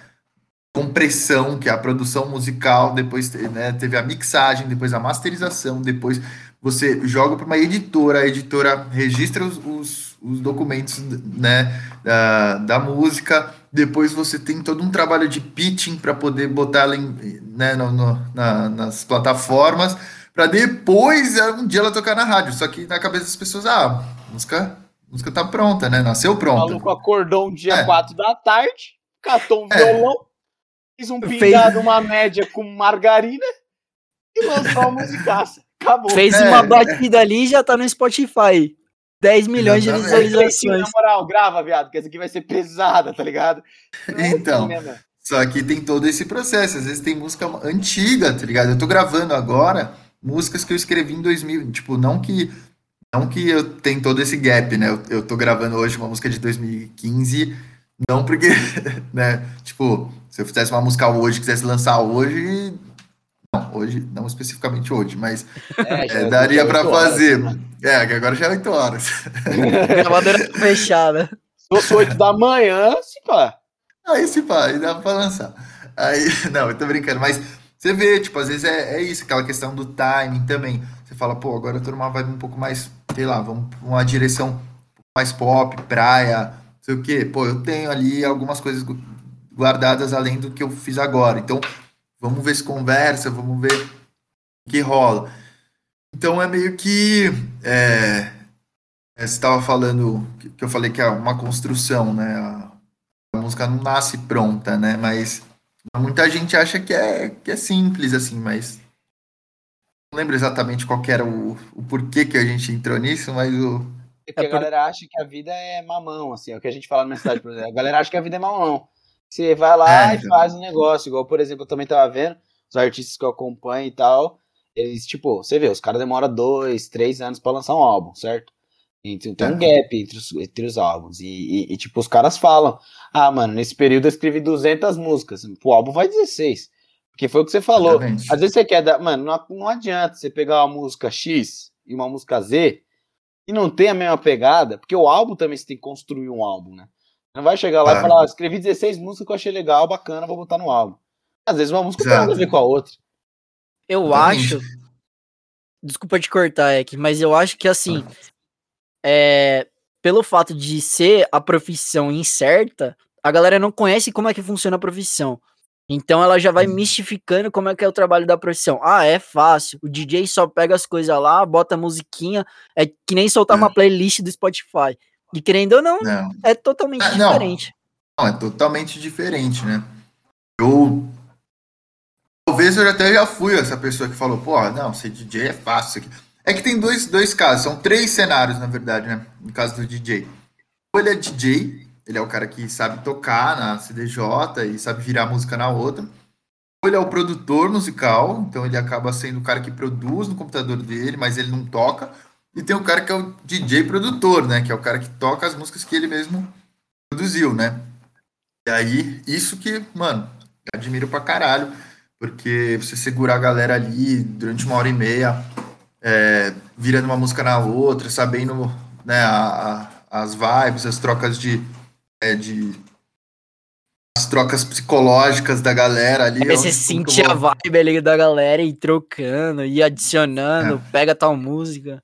compressão, que é a produção musical, depois né, teve a mixagem, depois a masterização, depois você joga para uma editora, a editora registra os, os, os documentos né, da, da, música, depois você tem todo um trabalho de pitching para poder botar ela em, né, no, no, na, nas plataformas, para depois um dia ela tocar na rádio. Só que na cabeça das pessoas, ah, música, a música tá pronta, né? Nasceu pronta. O maluco acordou um dia é. 4 da tarde, catou um é. violão, fez um pingado, Fez... uma média com margarina e lançou a musicaça. Acabou. Fez é, uma batida ali e já tá no Spotify. 10 milhões Exatamente. de visualizações. Na moral, grava, viado, que essa aqui vai ser pesada, tá ligado? então, só que tem todo esse processo. Às vezes tem música antiga, tá ligado? Eu tô gravando agora músicas que eu escrevi em 2000. Tipo, não que não que eu tenho todo esse gap, né? Eu, eu tô gravando hoje uma música de 2015, não porque, né? Tipo, se eu fizesse uma música hoje, quisesse lançar hoje, não, hoje, não especificamente hoje, mas é, é, daria para fazer. Horas, né? É, que agora já é 8 horas. Gravadeira fechada. Se fosse 8 da manhã, se pá. Aí se pá, aí dá pra lançar. Aí, não, eu tô brincando, mas você vê, tipo, às vezes é, é isso, aquela questão do timing também. Você fala, pô, agora eu tô numa vibe um pouco mais, sei lá, vamos pra uma direção mais pop, praia, sei o quê. Pô, eu tenho ali algumas coisas guardadas além do que eu fiz agora. Então, Vamos ver se conversa, vamos ver o que rola. Então é meio que. É, é você estava falando, que eu falei que é uma construção, né? A, a, música não nasce pronta, né? Mas muita gente acha que é, que é simples, assim, mas. Não lembro exatamente qual era o, o porquê que a gente entrou nisso, mas o. É porque a galera acha que a vida é mamão, assim, é o que a gente fala na cidade, por exemplo. A galera acha que a vida é mamão. Você vai lá é, e então. faz um negócio, igual, por exemplo, eu também tava vendo os artistas que eu acompanho e tal. Eles, tipo, você vê, os caras demoram dois, três anos para lançar um álbum, certo? Então tem um é. gap entre os, entre os álbuns. E, e, e, tipo, os caras falam: Ah, mano, nesse período eu escrevi 200 músicas. O álbum vai 16. Porque foi o que você falou. Exatamente. Às vezes você quer dar. Mano, não, não adianta você pegar uma música X e uma música Z e não ter a mesma pegada. Porque o álbum também você tem que construir um álbum, né? Não vai chegar lá e falar, ah, escrevi 16 músicas que eu achei legal, bacana, vou botar no álbum. Às vezes uma música Exato. tem nada a ver com a outra. Eu acho. Desculpa te cortar, Ek, mas eu acho que assim. É, pelo fato de ser a profissão incerta, a galera não conhece como é que funciona a profissão. Então ela já vai mistificando como é que é o trabalho da profissão. Ah, é fácil. O DJ só pega as coisas lá, bota a musiquinha. É que nem soltar uma playlist do Spotify. E querendo ou não, não. é totalmente ah, diferente. Não, é totalmente diferente, né? Eu. Talvez eu até já fui essa pessoa que falou, pô, não, ser DJ é fácil. É que tem dois, dois casos, são três cenários, na verdade, né? No caso do DJ. Ou ele é DJ, ele é o cara que sabe tocar na CDJ e sabe virar música na outra. Ou ele é o produtor musical, então ele acaba sendo o cara que produz no computador dele, mas ele não toca e tem o cara que é o DJ produtor, né? Que é o cara que toca as músicas que ele mesmo produziu, né? E aí, isso que, mano, admiro pra caralho. Porque você segurar a galera ali durante uma hora e meia, é, virando uma música na outra, sabendo né, a, a, as vibes, as trocas de, é, de as trocas psicológicas da galera ali. Aí você sentir a vibe ali da galera e trocando, e adicionando, é. pega tal música.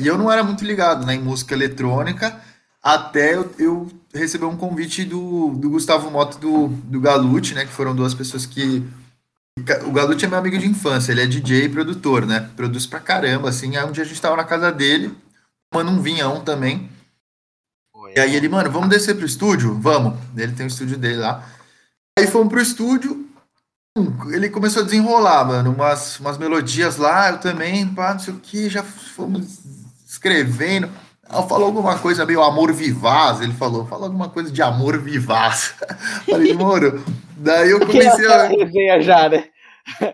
E eu não era muito ligado né, em música eletrônica, até eu, eu receber um convite do, do Gustavo Mota do, do Galute, né? Que foram duas pessoas que. O Galute é meu amigo de infância, ele é DJ e produtor, né? Produz pra caramba, assim. Aí um dia a gente tava na casa dele, tomando um vinhão também. E aí ele, mano, vamos descer pro estúdio? Vamos. Ele tem o estúdio dele lá. Aí fomos pro estúdio, ele começou a desenrolar, mano, umas, umas melodias lá, eu também, pá, não sei o que, já fomos escrevendo. Falou alguma coisa meio amor vivaz, ele falou, falou alguma coisa de amor vivaz. Falei, moro. Daí eu comecei a. resenha já, né?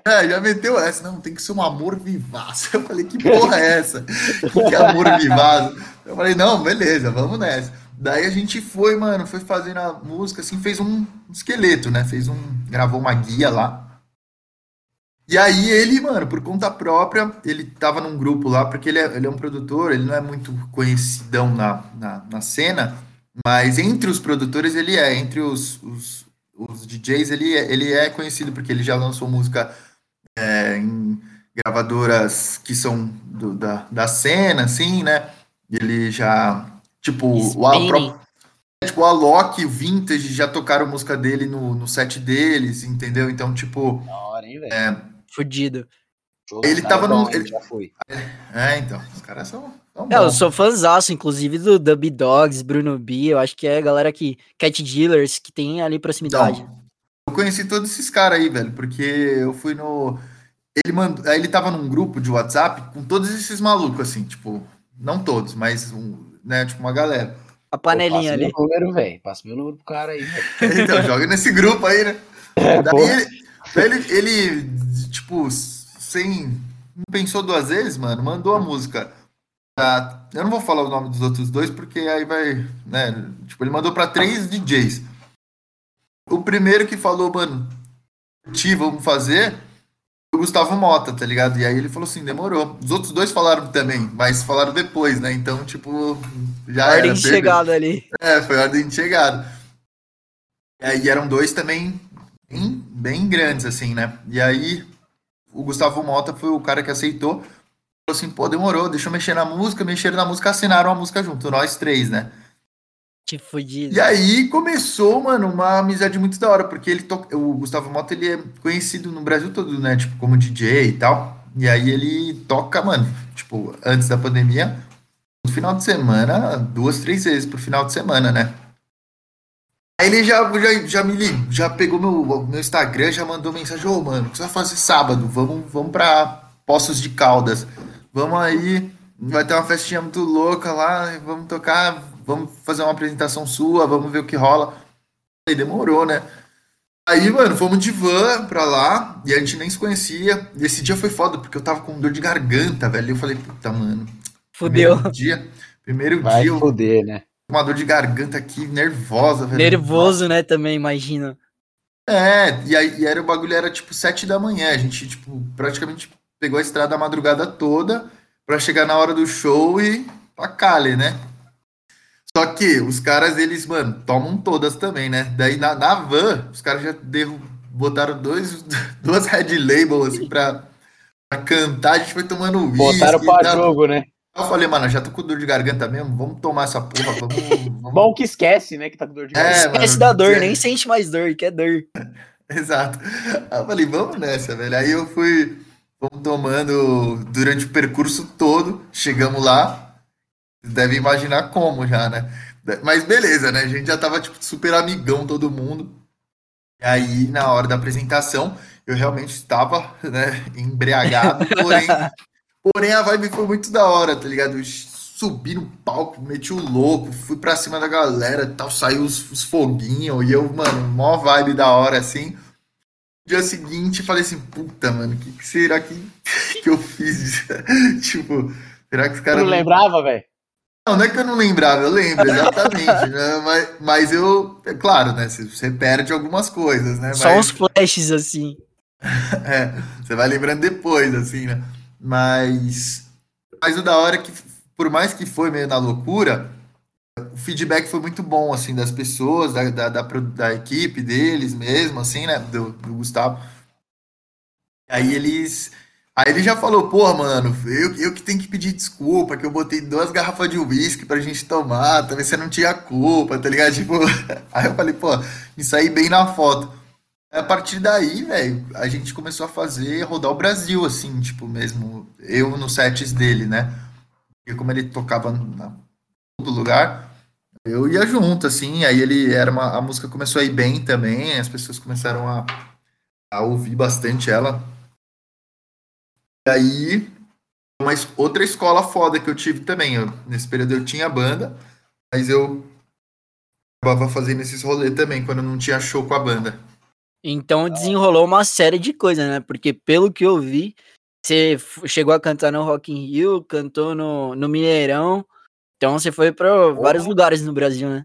É, já meteu essa. Não, tem que ser um amor vivaço. Eu falei, que porra é essa? Que é amor vivaço? Eu falei, não, beleza, vamos nessa. Daí a gente foi, mano, foi fazendo a música, assim, fez um esqueleto, né? Fez um. gravou uma guia lá. E aí ele, mano, por conta própria, ele tava num grupo lá, porque ele é, ele é um produtor, ele não é muito conhecidão na, na, na cena, mas entre os produtores ele é, entre os, os, os DJs ele é, ele é conhecido, porque ele já lançou música é, em gravadoras que são do, da, da cena, assim, né? Ele já, tipo, o, a, própria, tipo, o Alok, o Vintage, já tocaram música dele no, no set deles, entendeu? Então, tipo... Da hora, hein, velho? É, Fudido. Ele tava no. Ele... Já foi. É, então. Os caras são. são é, eu sou fãzaço, inclusive, do Dub Dogs, Bruno B. Eu acho que é a galera que. Cat Dealers, que tem ali proximidade. Então, eu conheci todos esses caras aí, velho, porque eu fui no. Ele mandou. Aí ele tava num grupo de WhatsApp com todos esses malucos, assim, tipo. Não todos, mas um, né, tipo, uma galera. A panelinha ali. Meu número, velho. Passa meu número pro cara aí, então, joga nesse grupo aí, né? É, Daí ele, ele, ele tipo, sem. Não pensou duas vezes, mano, mandou a música. Pra, eu não vou falar o nome dos outros dois, porque aí vai. Né, tipo, ele mandou para três DJs. O primeiro que falou, mano, ti, vamos fazer, o Gustavo Mota, tá ligado? E aí ele falou assim, demorou. Os outros dois falaram também, mas falaram depois, né? Então, tipo, já ordem era. de chegada ali. É, foi ordem de chegada. E aí eram dois também bem, bem grandes, assim, né? E aí o Gustavo Mota foi o cara que aceitou. Falou assim, pô, demorou, deixa eu mexer na música, mexeram na música, assinaram a música junto, nós três, né? Que fodido. E aí começou, mano, uma amizade muito da hora, porque ele to... o Gustavo Mota, ele é conhecido no Brasil todo, né? Tipo, como DJ e tal. E aí ele toca, mano, tipo, antes da pandemia, no final de semana, duas, três vezes por final de semana, né? Aí ele já, já, já me ligou, já pegou meu, meu Instagram, já mandou mensagem, ô, oh, mano, o que você vai fazer sábado? Vamos, vamos pra Poços de Caldas. Vamos aí, vai ter uma festinha muito louca lá, vamos tocar, vamos fazer uma apresentação sua, vamos ver o que rola. Aí demorou, né? Aí, mano, fomos de van pra lá e a gente nem se conhecia. E esse dia foi foda, porque eu tava com dor de garganta, velho. E eu falei, puta, mano. Fudeu. Primeiro dia, primeiro Vai dia. Foder, né? uma dor de garganta aqui, nervosa, velho. Nervoso, né, também, imagina. É, e aí e era o bagulho era tipo sete da manhã, a gente tipo praticamente pegou a estrada a madrugada toda para chegar na hora do show e pra Cali, né? Só que os caras, eles, mano, tomam todas também, né? Daí na, na van, os caras já derru botaram dois, duas red label assim pra, pra cantar, a gente foi tomando whisky. Botaram pra jogo, né? Eu falei, mano, já tô com dor de garganta mesmo, vamos tomar essa porra, vamos... vamos... Bom que esquece, né, que tá com dor de É, garganta. Esquece mano, da dor, é. nem sente mais dor, que é dor. Exato. Aí eu falei, vamos nessa, velho. Aí eu fui, tomando durante o percurso todo, chegamos lá, deve imaginar como já, né? Mas beleza, né? A gente já tava, tipo, super amigão todo mundo. E aí, na hora da apresentação, eu realmente estava, né, embriagado, porém, porém a vibe foi muito da hora, tá ligado? Eu subi no palco, meti o louco, fui pra cima da galera tal, saiu os, os foguinhos, e eu, mano, mó vibe da hora, assim. Dia seguinte, falei assim, puta, mano, o que, que será que, que eu fiz? tipo, será que os Tu caras... não lembrava, velho? Não, não é que eu não lembrava, eu lembro, exatamente, né? Mas, mas eu, é claro, né? Você, perde algumas coisas, né? Só mas, uns flashes assim. é, você vai lembrando depois, assim, né? Mas, mas o da hora é que, por mais que foi meio na loucura, o feedback foi muito bom, assim, das pessoas, da, da, da, da equipe deles mesmo, assim, né? Do, do Gustavo. Aí eles. Aí ele já falou, porra, mano, eu, eu que tenho que pedir desculpa, que eu botei duas garrafas de uísque pra gente tomar, talvez você não tinha culpa, tá ligado? Tipo, aí eu falei, pô, me saí bem na foto. A partir daí, velho, a gente começou a fazer, rodar o Brasil, assim, tipo, mesmo, eu nos sets dele, né? E como ele tocava na todo lugar, eu ia junto, assim, aí ele era uma, a música começou a ir bem também, as pessoas começaram a, a ouvir bastante ela. E aí, uma outra escola foda que eu tive também, eu- nesse período eu tinha banda, mas eu acabava fazendo esses rolês também, quando não tinha show com a banda. Então desenrolou uma série de coisas, né? Porque pelo que eu vi, você chegou a cantar no Rock in Rio, cantou no, no Mineirão. Então você foi para vários lugares no Brasil, né?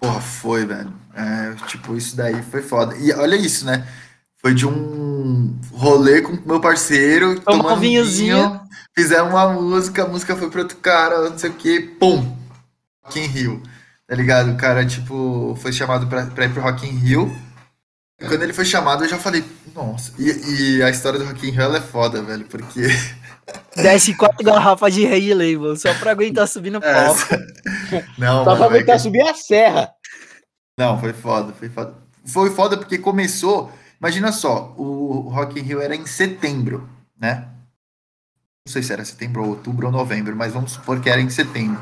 Porra, foi, velho. É, tipo, isso daí foi foda. E olha isso, né? Foi de um rolê com meu parceiro, Tomou tomando um vinhozinho. Vinho, fizemos uma música, a música foi para outro cara, não sei o que, pum! Rock in Rio, tá ligado? O cara, tipo, foi chamado pra, pra ir pro Rock in Rio. Quando ele foi chamado, eu já falei, nossa. E, e a história do Rock in Rio, ela é foda, velho, porque... Desce quatro garrafas de Red Label, só pra aguentar subir no é, palco. Não, só pra aguentar que... subir a serra. Não, foi foda, foi foda. Foi foda porque começou... Imagina só, o Rock in Rio era em setembro, né? Não sei se era setembro ou outubro ou novembro, mas vamos supor que era em setembro.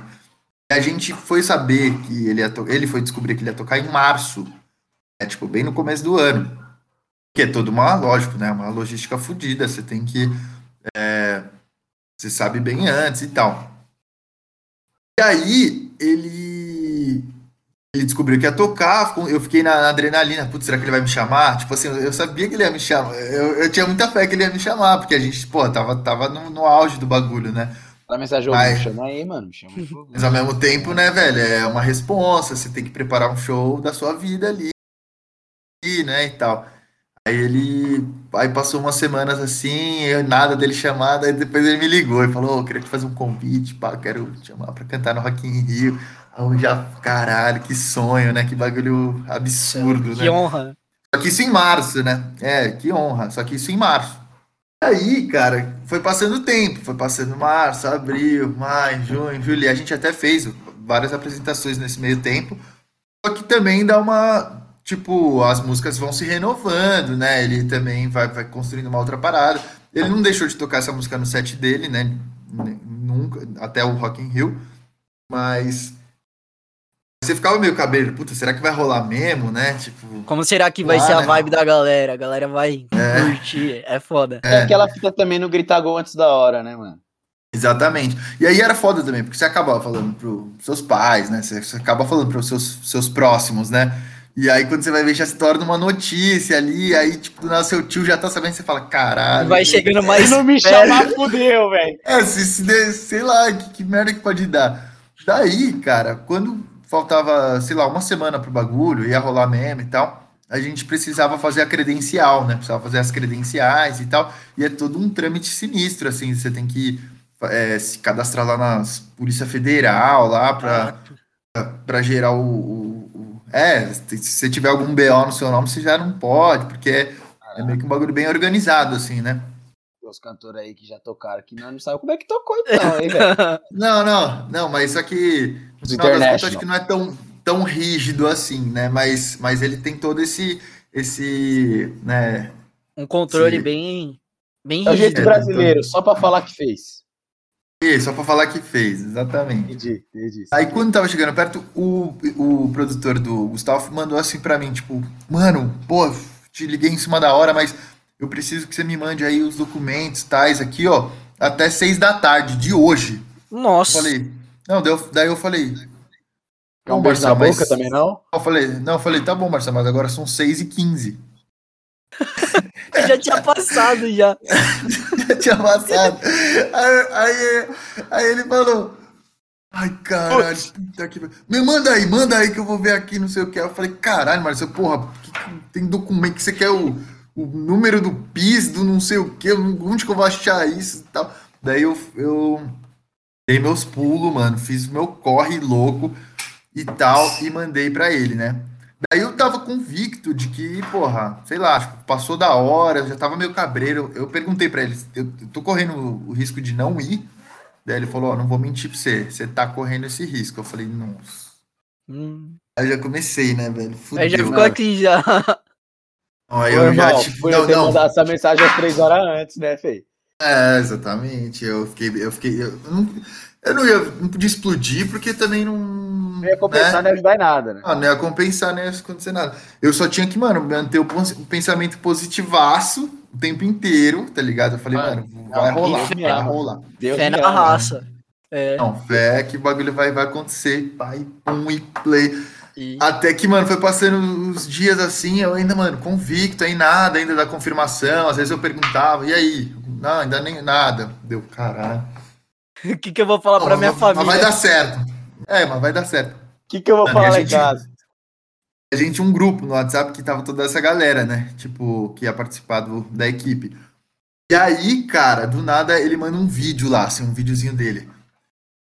E a gente foi saber que ele ia ele foi descobrir que ele ia tocar em março é tipo bem no começo do ano. Que é toda uma, lógico, né? Uma logística fodida. Você tem que. É, você sabe bem antes e tal. E aí, ele. Ele descobriu que ia tocar, eu fiquei na, adrenalina, putz, será que ele vai me chamar? Tipo assim, eu sabia que ele ia me chamar, eu, eu tinha muita fé que ele ia me chamar, porque a gente, pô, tava, tava no, no auge do bagulho, né? Dá mensagem, Mas... me chama aí, mano, me chama. Mas ao mesmo tempo, né, velho, é uma responsa, você tem que preparar um show da sua vida ali, né, e tal. Aí ele, aí passou umas semanas assim, eu, nada dele chamado, aí depois ele me ligou e falou, oh, queria te fazer um convite, pá, quero te chamar pra cantar no Rock in Rio. Aí já, caralho, que sonho, né, que bagulho absurdo, que né. Que honra. Só que isso em março, né, é, que honra, só que isso em março. Aí, cara, foi passando o tempo, foi passando março, abril, maio, junho, julho, e a gente até fez várias apresentações nesse meio tempo, só que também dá uma, tipo, as músicas vão se renovando, né? Ele também vai, vai construindo uma outra parada. Ele não deixou de tocar essa música no set dele, né? Nunca, até o Rock in Rio. Mas você ficava meio cabelo, puta, será que vai rolar mesmo, né? Tipo, como será que vai lá, ser a né? vibe da galera? A galera vai é. curtir, é foda. É. é que ela fica também no gritar gol antes da hora, né, mano? Exatamente. E aí era foda também, porque você acabava falando pros seus pais, né? Você acaba falando pros seus, seus próximos, né? E aí, quando você vai ver, já se torna uma notícia ali, aí, tipo, do nada seu tio já tá sabendo, você fala, caralho. Vai chegando mais. Não me chamar, fudeu, velho. É, se, se, sei lá, que, que merda que pode dar. Daí, cara, quando faltava, sei lá, uma semana pro bagulho, ia rolar mesmo e tal, a gente precisava fazer a credencial, né? Precisava fazer as credenciais e tal. E é todo um trâmite sinistro, assim, você tem que é, se cadastrar lá na Polícia Federal, lá pra, pra, pra gerar o, o é, se você tiver algum BO no seu nome, você já não pode, porque é, é meio que um bagulho bem organizado, assim, né? Os cantores aí que já tocaram que não, não sabe como é que tocou, então, hein, velho? não, não, não, mas só que. No final das contas, acho que não é tão, tão rígido assim, né? Mas, mas ele tem todo esse. esse né, um controle esse... bem. bem é o jeito brasileiro, só para falar que fez. Isso, só pra falar que fez, exatamente. Entendi, entendi. Aí quando tava chegando perto, o, o produtor do Gustavo mandou assim pra mim, tipo, mano, pô, te liguei em cima da hora, mas eu preciso que você me mande aí os documentos tais aqui, ó, até seis da tarde de hoje. Nossa. Eu falei, não, daí eu falei. Não, um beijo na boca mas... também, não? Eu falei, não, eu falei, tá bom, Marcelo, mas agora são seis e quinze. já tinha passado já. já tinha passado. Aí, aí, aí ele falou. Ai, caralho. Me manda aí, manda aí que eu vou ver aqui, não sei o que. Eu falei, caralho, Marcelo, porra, que, que tem documento que você quer o, o número do PIS, do não sei o que, onde que eu vou achar isso e tal. Daí eu, eu dei meus pulos, mano, fiz meu corre louco e tal, e mandei para ele, né? Daí eu tava convicto de que, porra, sei lá, passou da hora, já tava meio cabreiro. Eu perguntei para ele, eu tô correndo o risco de não ir? Daí ele falou, ó, oh, não vou mentir pra você, você tá correndo esse risco. Eu falei, nossa. Hum. Aí já comecei, né, velho? Fudeu, aí já ficou aqui já. Aí eu irmão, já, tipo, não, não. mandar essa mensagem às três horas antes, né, Fê? É, exatamente. Eu fiquei, eu fiquei, eu não, eu não ia, não podia explodir porque também não não ia compensar né? nem ajudar em nada, né? Ah, não ia compensar nem acontecer nada. Eu só tinha que, mano, manter o pensamento positivaço o tempo inteiro, tá ligado? Eu falei, mano, mano vai rolar, vai rolar. Deus fé na raça. É. Não, fé que o bagulho vai, vai acontecer, pai, pum e play. E- Até que, mano, foi passando os dias assim, eu ainda, mano, convicto, aí nada ainda da confirmação. Às vezes eu perguntava, e aí? Não, ainda nem nada. Deu, caralho. O que, que eu vou falar pra Não, minha mas- Mas vai família? dar certo. É, mas vai dar certo. O que, que eu vou falar e lá em gente- casa? A gente tinha um grupo no WhatsApp que tava toda essa galera, né? Tipo, que ia participar do- da equipe. E aí, cara, do nada ele manda um vídeo lá, assim, um videozinho dele.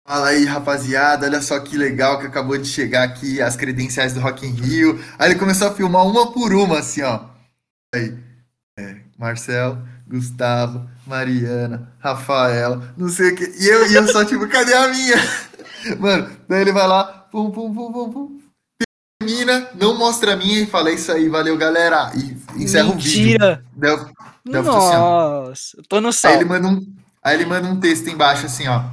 Fala aí, rapaziada, olha só que legal que acabou de chegar aqui as credenciais do Rock in Rio. Aí ele começou a filmar uma por uma, assim, ó. Aí, é, Marcel, Gustavo, Mariana, Rafael, não sei o que. E eu, e eu só, tipo, cadê a minha? Mano, daí ele vai lá, pum, pum, pum, pum, pum. Termina, não mostra a minha e fala, é isso aí, valeu, galera. E encerra o vídeo. Mentira! Assim. Nossa, eu tô no Aí sal. ele manda um, aí ele manda um texto embaixo assim, ó.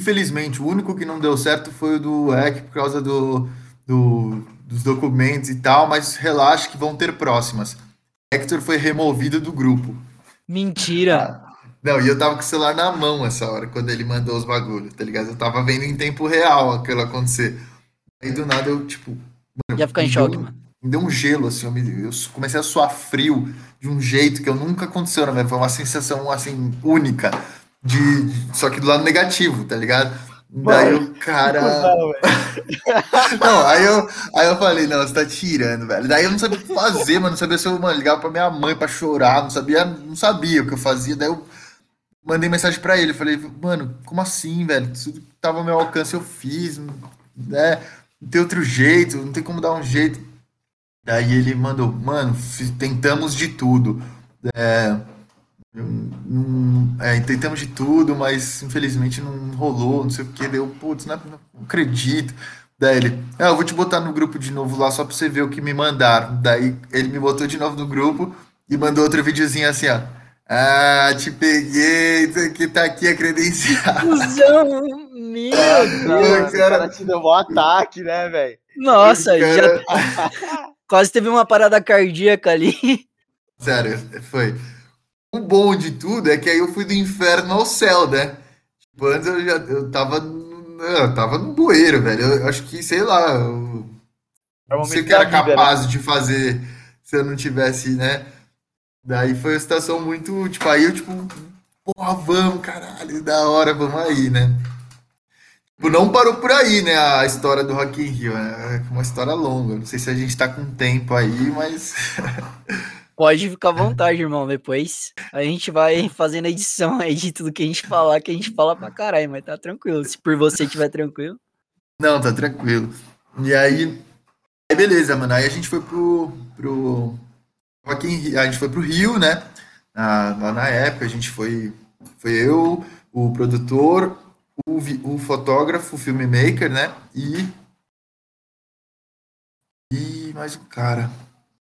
Infelizmente, o único que não deu certo foi o do EC por causa do, do- dos documentos e tal, mas relaxa que vão ter próximas. Hector foi removido do grupo. Mentira! Não, e eu tava com o celular na mão essa hora, quando ele mandou os bagulhos, tá ligado? Eu tava vendo em tempo real aquilo acontecer. Aí do nada eu, tipo. mano, Ia ficar em me choque, deu um- mano. Me deu um gelo, assim, eu, me- eu comecei a suar frio de um jeito que eu nunca aconteceu na minha vida. Foi uma sensação, assim, única. De, de- só que do lado negativo, tá ligado? Daí o cara. Não, aí eu, aí eu falei, não, você tá tirando, velho. Daí eu não sabia o que fazer, mano. Não sabia se eu mano, ligava pra minha mãe pra chorar, não sabia, não sabia o que eu fazia. Daí eu mandei mensagem pra ele. Falei, mano, como assim, velho? Tudo que tava ao meu alcance eu fiz, né? Não tem outro jeito, não tem como dar um jeito. Daí ele mandou, mano, tentamos de tudo. É, não- é, tentamos de tudo, mas infelizmente não rolou, não sei o que. Deu, putz, não, não acredito. Daí ele, ah, eu vou te botar no grupo de novo lá só pra você ver o que me mandaram. Daí ele me botou de novo no grupo e mandou outro videozinho assim, ó. Ah, te peguei, aqui tá aqui a credencial. Cusão! Meu Deus! o cara te deu um ataque, né, velho? Nossa, Cara, já quase teve uma parada cardíaca ali. Sério, foi. O bom de tudo é que aí eu fui do inferno ao céu, né? Tipo, antes eu já eu tava, no- eu tava no bueiro, velho. Eu, acho que, sei lá, eu É não sei o que era vida, né? capaz de fazer se eu não tivesse, né? Daí foi uma situação muito, tipo, aí eu, tipo, porra, vamos, caralho, da hora, vamos aí, né? Tipo, não parou por aí, né, a história do Rock in Rio, né? É uma história longa. Não sei se a gente tá com tempo aí, mas Pode ficar à vontade, irmão. Depois a gente vai fazendo a edição aí de tudo que a gente falar, que a gente fala pra caralho, mas tá tranquilo. Se por você estiver tranquilo. Não, tá tranquilo. E aí, aí beleza, mano. Aí a gente foi pro, pro Rio, a gente foi pro Rio, né? Na, lá na época, a gente foi, foi eu, o produtor, o, o fotógrafo, o filmmaker, né? E e mais um cara,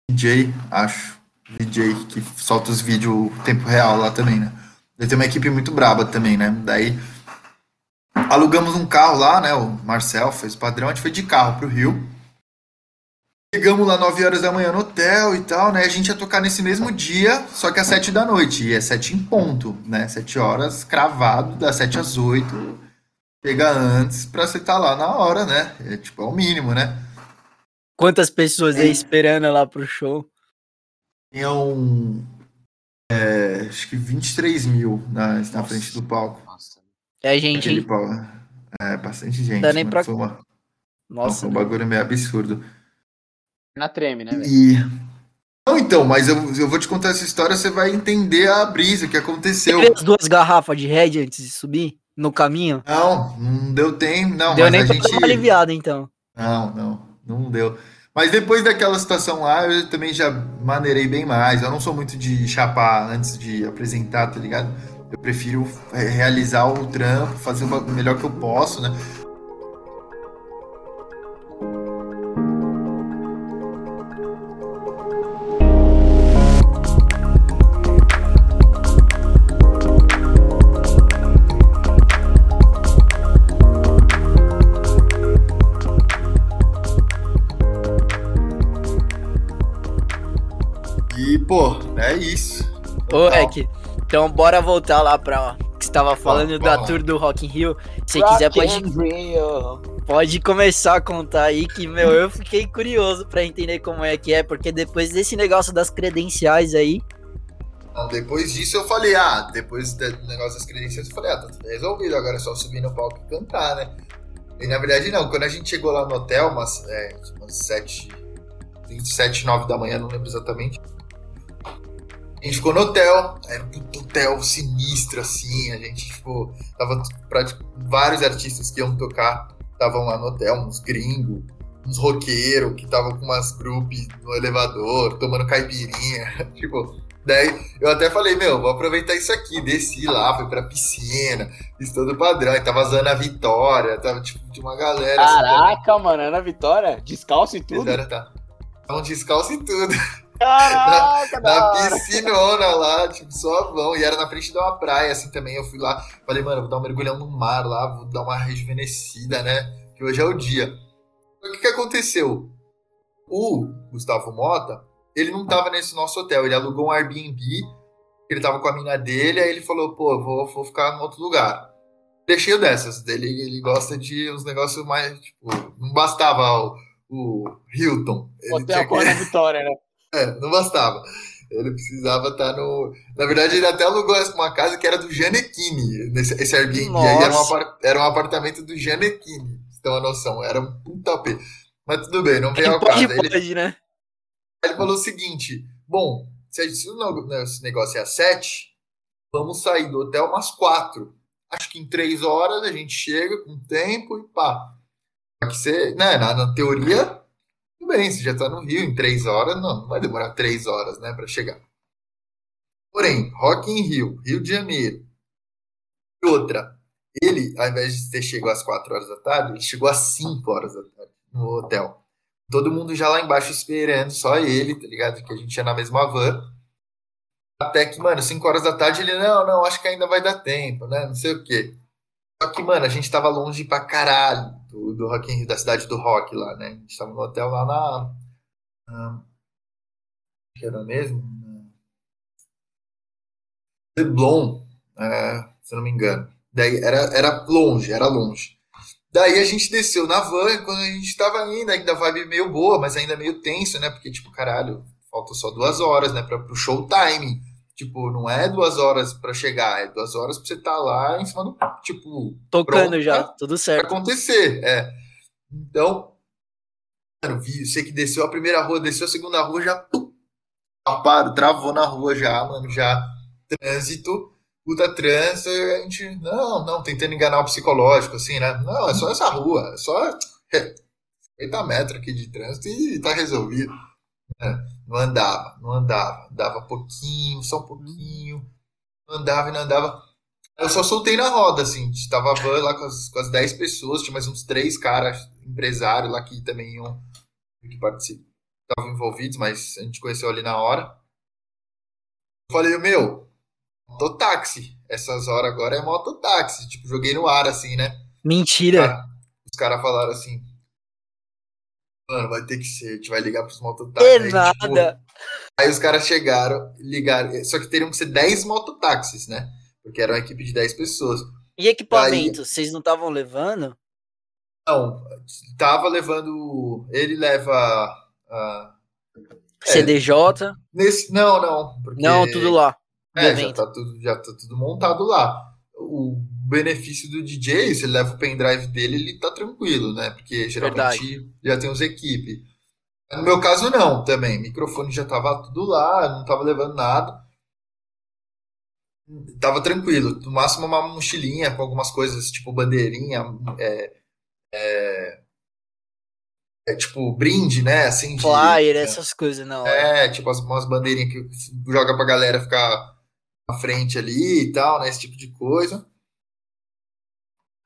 DJ, acho, DJ que solta os vídeos tempo real lá também, né? Ele tem uma equipe muito braba também, né? Daí alugamos um carro lá, né? O Marcel fez o padrão, a gente foi de carro pro Rio. Chegamos lá 9 horas da manhã no hotel e tal, né? A gente ia tocar nesse mesmo dia, só que às 7 da noite. E é 7 em ponto, né? 7 horas, cravado, das 7 às 8. Chega antes pra você estar lá na hora, né? É tipo, é o mínimo, né? Quantas pessoas aí esperando lá pro show? Tinham, é, acho que 23 mil na, na frente do palco. Nossa. É gente, hein? palco. É, bastante gente. Dá nem pra- Foi, uma, Nossa, foi um né? bagulho meio absurdo. Na treme, né, velho? E. Não, então, mas eu, eu vou te contar essa história, você vai entender a brisa que aconteceu. Teve as duas garrafas de Red antes de subir no caminho? Não, não deu tempo, não, Deu mas nem a pra gente. dar uma aliviada, então. Não, não, não deu. Mas depois daquela situação lá, eu também já maneirei bem mais. Eu não sou muito de chapar antes de apresentar, tá ligado? Eu prefiro é, realizar o trampo, fazer o melhor que eu posso, né? Pô, é isso. Ô. Ek, então bora voltar lá pra. que você tava falando da tour do Rock in Rio. Se quiser, pode, pode começar a contar aí que, meu, eu fiquei curioso para entender como é que é, porque depois desse negócio das credenciais aí. Não, depois disso eu falei, ah, depois do negócio das credenciais, eu falei, ah, tá tudo resolvido, agora é só subir no palco e cantar, né? E na verdade não, quando a gente chegou lá no hotel, umas, é, umas 7, 27, 9 da manhã, não lembro exatamente a gente ficou no hotel, era um hotel sinistro, assim, a gente, tipo, tava tipo, vários artistas que iam tocar, estavam lá no hotel, uns gringos, uns roqueiros que estavam com umas grupos no elevador, tomando caipirinha, tipo, daí eu até falei, meu, vou aproveitar isso aqui, desci lá, fui pra piscina, fiz todo o padrão, e tava usando a Vitória, tava, tipo, de uma galera. Assim, Caraca, assim, mano, Ana Vitória, descalço e tudo? Vitória, tá. Estavam descalço e tudo. Caraca, na, na piscinona lá, tipo, só vão. E era na frente de uma praia, assim, também. Eu fui lá, falei, mano, vou dar um mergulhão no mar lá, vou dar uma rejuvenescida, né? Que hoje é o dia. O que, que aconteceu? O Gustavo Mota, ele não tava nesse nosso hotel, ele alugou um Airbnb, ele tava com a mina dele, aí ele falou, pô, vou, vou ficar em outro lugar. Deixei o dessas, dele, ele gosta de uns negócios mais, tipo, não bastava o, o Hilton. Ele hotel com que... a Vitória, né? É, não bastava. Ele precisava estar tá no. Na verdade, ele até alugou uma casa que era do Janequine, nesse, esse Airbnb. Nossa. Aí era um, era um apartamento do Janequine, você tem uma noção. Era um puta P. Mas tudo bem, não veio ao caso. Pode, ele, né? ele falou o seguinte: bom, se esse negócio é às sete, vamos sair do hotel umas quatro. Acho que em três horas a gente chega com tempo e pá. Só que você, né, na, na teoria, tudo bem, você já está no Rio em três horas, não, não vai demorar três horas, né, para chegar. Porém, Rock in Rio, Rio de Janeiro. E outra, ele, ao invés de ter chegado às quatro horas da tarde, ele chegou às cinco horas da tarde no hotel. Todo mundo já lá embaixo esperando, só ele, tá ligado? Que a gente ia na mesma van. Até que, mano, 5 horas da tarde ele, não, não, acho que ainda vai dar tempo, né? Não sei o quê. Só que, mano, a gente tava longe pra caralho do, do Rock Rio, da cidade do rock lá, né? A gente tava no hotel lá na. na que era mesmo? Leblon, é, se não me engano. Daí era, era longe, era longe. Daí a gente desceu na van, quando a gente tava indo, ainda vibe meio boa, mas ainda meio tenso, né? Porque, tipo, caralho, falta só duas horas, né? Pra, pro show time. Tipo, não é duas horas para chegar, é duas horas pra você estar tá lá em cima do. Tipo. Tocando já, tudo certo. Pra acontecer, é. Então. Mano, vi, sei que desceu a primeira rua, desceu a segunda rua, já. Pum, parou, travou na rua já, mano, já. Trânsito, puta trânsito, a gente. Não, não, tentando enganar o psicológico, assim, né? Não, é só essa rua, é só. 50 metros aqui de trânsito e tá resolvido. É. Não andava, não andava. Dava pouquinho, só um pouquinho. Não andava e não andava. Eu só soltei na roda, assim. Estava van lá com as, com as 10 pessoas, tinha mais uns três caras, empresários lá que também iam, que participam, estavam envolvidos, mas a gente conheceu ali na hora. Eu falei, meu, mototáxi. Essas horas agora é mototáxi. Tipo, joguei no ar, assim, né? Mentira. Os caras falaram assim, Mano, vai ter que ser, a gente vai ligar pros mototáxis. É nada. Tipo, aí os caras chegaram, ligaram, só que teriam que ser 10 mototáxis, né? Porque era uma equipe de 10 pessoas. E equipamento, aí, vocês não estavam levando? Não, tava levando. Ele leva. Uh, CDJ? É, nesse, não, não. Porque, não, tudo lá. É, já tá, tudo, já tá tudo montado lá. O benefício do DJ, se ele leva o pendrive dele, ele tá tranquilo, né? Porque geralmente Verdade. já tem os equipes. No meu caso, não, também. O microfone já tava tudo lá, não tava levando nada. Tava tranquilo. No máximo uma mochilinha com algumas coisas, tipo bandeirinha, é, é, é tipo brinde, né? Assim, Flyer, de, essas coisas, não. É, tipo as, umas bandeirinhas que joga pra galera ficar na frente ali e tal, né? Esse tipo de coisa.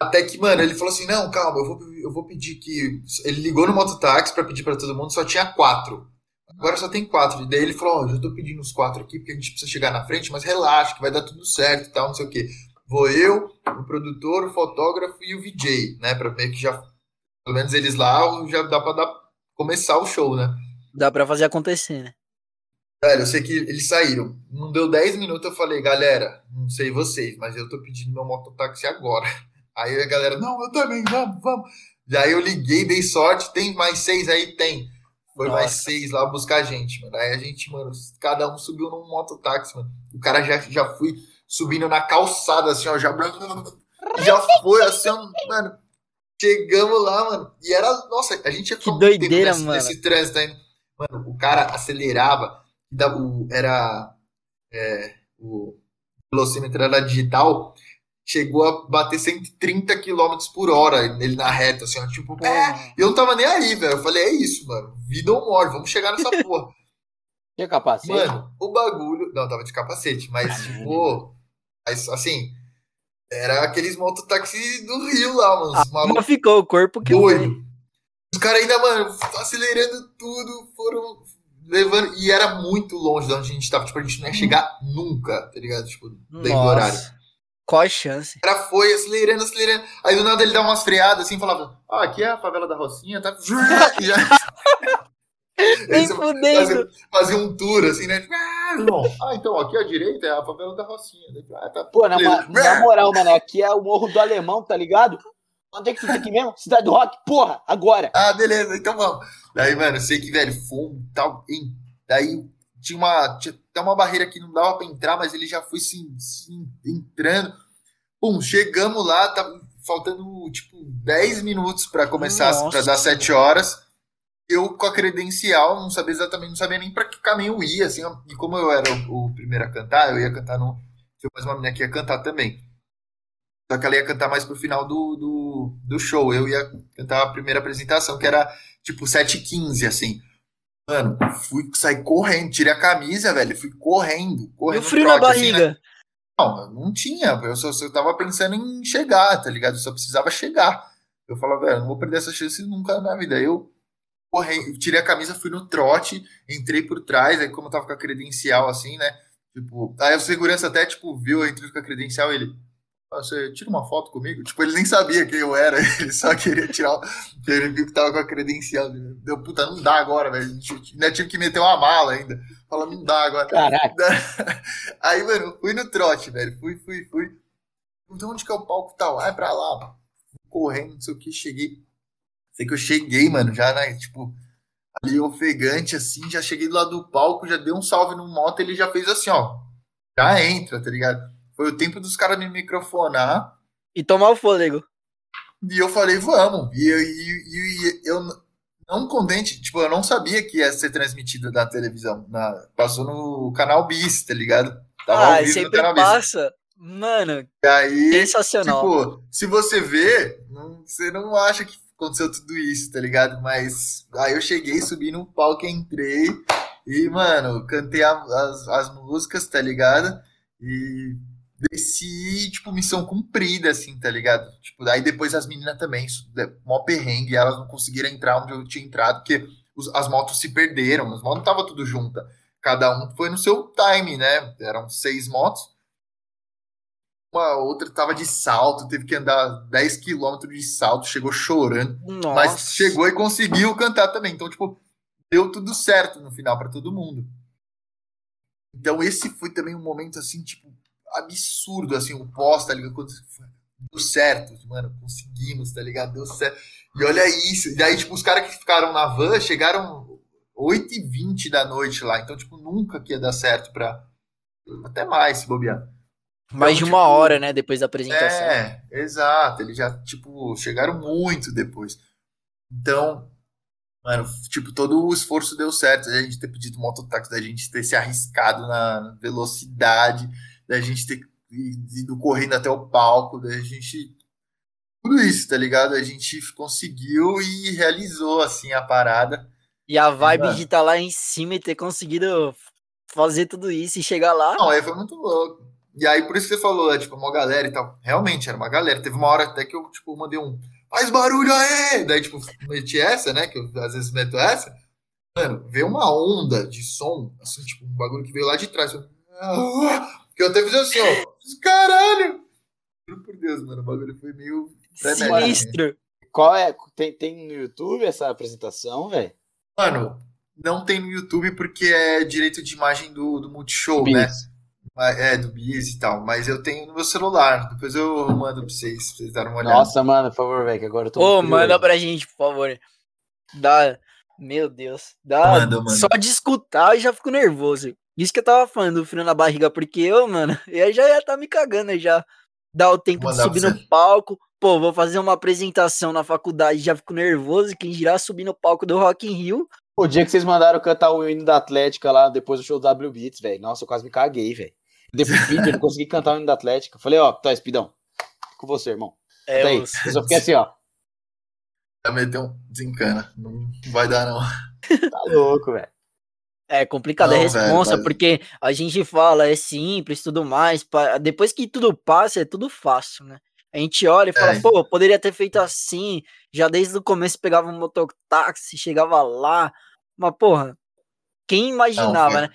Até que, mano, ele falou assim: não, calma, eu vou, eu vou pedir que. Ele ligou no mototáxi para pedir para todo mundo, só tinha quatro. Agora só tem quatro. E daí ele falou: Ó, oh, já tô pedindo os quatro aqui porque a gente precisa chegar na frente, mas relaxa, que vai dar tudo certo e tal, não sei o quê. Vou eu, o produtor, o fotógrafo e o VJ, né? Pra ver que já. Pelo menos eles lá já dá pra dar, começar o show, né? Dá pra fazer acontecer, né? Velho, eu sei que eles saíram. Não deu 10 minutos, eu falei, galera, não sei vocês, mas eu tô pedindo meu mototáxi agora. Aí a galera, não, eu também, vamos, vamos. E aí eu liguei, dei sorte, tem mais seis aí? Tem. Foi Nossa. mais seis lá buscar a gente, mano. Aí a gente, mano, cada um subiu num mototáxi, mano. O cara já, já fui subindo na calçada, assim, ó, já. Já foi, assim, ó, mano. Chegamos lá, mano. E era, nossa, a gente ia Que doideira, nesse, mano. Nesse trânsito aí. Mano, o cara acelerava, era, é, o velocímetro era digital, chegou a bater 130 km por hora ele na reta, assim, ó, tipo, é, eu não tava nem aí, velho. Eu falei, é isso, mano, vida ou morte, vamos chegar nessa porra. Tinha capacete? Mano, o bagulho. Não, tava de capacete, mas, tipo, assim, era aqueles mototáxi do Rio lá, mano. Ah, malucos. ficou o corpo que doido. Os caras ainda, mano, acelerando tudo, foram levando. E era muito longe de onde a gente tava. Tipo, a gente não ia chegar nunca, tá ligado? Tipo, dentro do horário. Qual a chance? O cara foi acelerando, acelerando. Aí do nada ele dá umas freadas assim falava: Ah, aqui é a favela da Rocinha, tá? já... Nem fudendo. Fazia, um tour assim, né? Ah, então aqui à direita é a favela da Rocinha. Ah, tá Pô, na, na moral, mano, aqui é o Morro do Alemão, tá ligado? Onde é que tá aqui mesmo? Cidade do Rock? Porra, agora! Ah, beleza, então vamos. Daí, mano, eu sei que, velho, fomos tal. Daí tinha uma, tinha até uma barreira que não dava pra entrar, mas ele já foi se, se entrando. Pum, chegamos lá, tá faltando tipo 10 minutos para começar, para dar 7 horas. Eu com a credencial, não sabia exatamente, não sabia nem para que caminho eu ia, assim, e como eu era o, o, primeiro a cantar, eu ia cantar no. Tinha mais uma menina que ia cantar também. Só que ela ia cantar mais pro final do, do, do show. Eu ia cantar a primeira apresentação, que era tipo 7h15, assim. Mano, fui sair correndo, tirei a camisa, velho, fui correndo. correndo e o frio trote, na barriga? Assim, né? Não, não tinha. Eu só, eu tava pensando em chegar, tá ligado? Eu só precisava chegar. Eu falava, velho, não vou perder essa chance nunca na vida. Eu corri, tirei a camisa, fui no trote, entrei por trás, aí como eu tava com a credencial assim, né? Tipo, aí o segurança até, tipo, viu, eu entrei com a credencial, ele, você tira uma foto comigo? Tipo, ele nem sabia quem eu era, ele só queria tirar. Ele viu que tava com a credencial. Deu, puta, não dá agora, velho. Ainda tive que meter uma mala ainda. Fala, não dá agora. Caraca. Aí, mano, fui no trote, velho. Fui, fui, fui. Então, onde que é o palco tal? Tá? Vai pra lá. Correndo, não sei o que, cheguei. Sei que eu cheguei, mano, já, né? Tipo, ali ofegante, assim, já cheguei do lado do palco, já dei um salve no moto, ele já fez assim, ó. Já entra, tá ligado? Foi o tempo dos caras me microfonar. E tomar o fôlego. E eu falei, vamos. E, e, e, eu não contente, tipo, eu não sabia que ia ser transmitido na televisão. Na, passou no canal Bis, tá ligado? Tava ah, sempre passa. Mano, e aí, sensacional. Tipo, se você vê, não, você não acha que aconteceu tudo isso, tá ligado? Mas aí eu cheguei, subi no palco, entrei e, mano, cantei a, as, as músicas, tá ligado? E desci, tipo, missão cumprida, assim, tá ligado? Tipo, daí depois as meninas também, mó perrengue, elas não conseguiram entrar onde eu tinha entrado, porque os, as motos se perderam, as motos não estavam tudo juntas. Cada um foi no seu time, né? Eram seis motos. Uma outra tava de salto, teve que andar 10 quilômetros de salto, chegou chorando. Nossa. Mas chegou e conseguiu cantar também. Então, tipo, deu tudo certo no final para todo mundo. Então, esse foi também um momento assim, tipo, absurdo, assim, o pós, tá ligado? Quando deu certo, mano, conseguimos, tá ligado? Deu certo. E olha isso. E daí, tipo, os caras que ficaram na van chegaram 8h20 da noite lá. Então, tipo, nunca que ia dar certo pra. Até mais, se bobear. Mais então, de uma tipo, hora, né? Depois da apresentação. É, exato. Eles já, tipo, chegaram muito depois. Então, mano, tipo, todo o esforço deu certo. A gente ter pedido mototáxi, da gente ter se arriscado na velocidade da gente ter ido correndo até o palco, da gente. Tudo isso, tá ligado? A gente conseguiu e realizou, assim, a parada. E a vibe Mano. de estar tá lá em cima e ter conseguido fazer tudo isso e chegar lá. Não, aí foi muito louco. E aí, por isso que você falou, né, tipo, uma galera e tal. Realmente, era uma galera. Teve uma hora até que eu, tipo, mandei um. Faz barulho aí! Daí, tipo, meti essa, né? Que eu às vezes meto essa. Mano, veio uma onda de som, assim, tipo, um bagulho que veio lá de trás. Que eu até fiz assim, ó. Caralho! Juro por Deus, mano. O bagulho foi meio. Sinistro. Qual é? Tem, tem no YouTube essa apresentação, velho? Mano, não tem no YouTube porque é direito de imagem do, do Multishow, né? É, do Biz e tal. Mas eu tenho no meu celular. Depois eu mando pra vocês, pra vocês darem uma olhada. Nossa, manda, por favor, velho, que agora eu tô. Ô, manda pra gente, por favor. Dá. Meu Deus. Dá. Manda, manda. Só de escutar eu já fico nervoso. Isso que eu tava falando do frio na barriga, porque eu, mano, eu já ia tá me cagando já. Dá o tempo de subir no palco. Pô, vou fazer uma apresentação na faculdade, já fico nervoso. Quem dirá subir no palco do Rock in Rio. O dia que vocês mandaram cantar o hino da Atlética lá depois do show do W Beats, velho. Nossa, eu quase me caguei, velho. Depois do vídeo, eu não consegui cantar o hino da Atlética. Falei, ó, tá, Espidão. Com você, irmão. É, aí. Eu só fiquei assim, ó. Vai meter um desencana. Não vai dar, não. Tá louco, velho. É complicado, não, é responsa, velho, porque a gente fala, é simples, tudo mais. Depois que tudo passa, é tudo fácil, né? A gente olha e fala, é. pô, poderia ter feito assim. Já desde o começo pegava um mototáxi, chegava lá. Mas, porra, quem imaginava, não, né?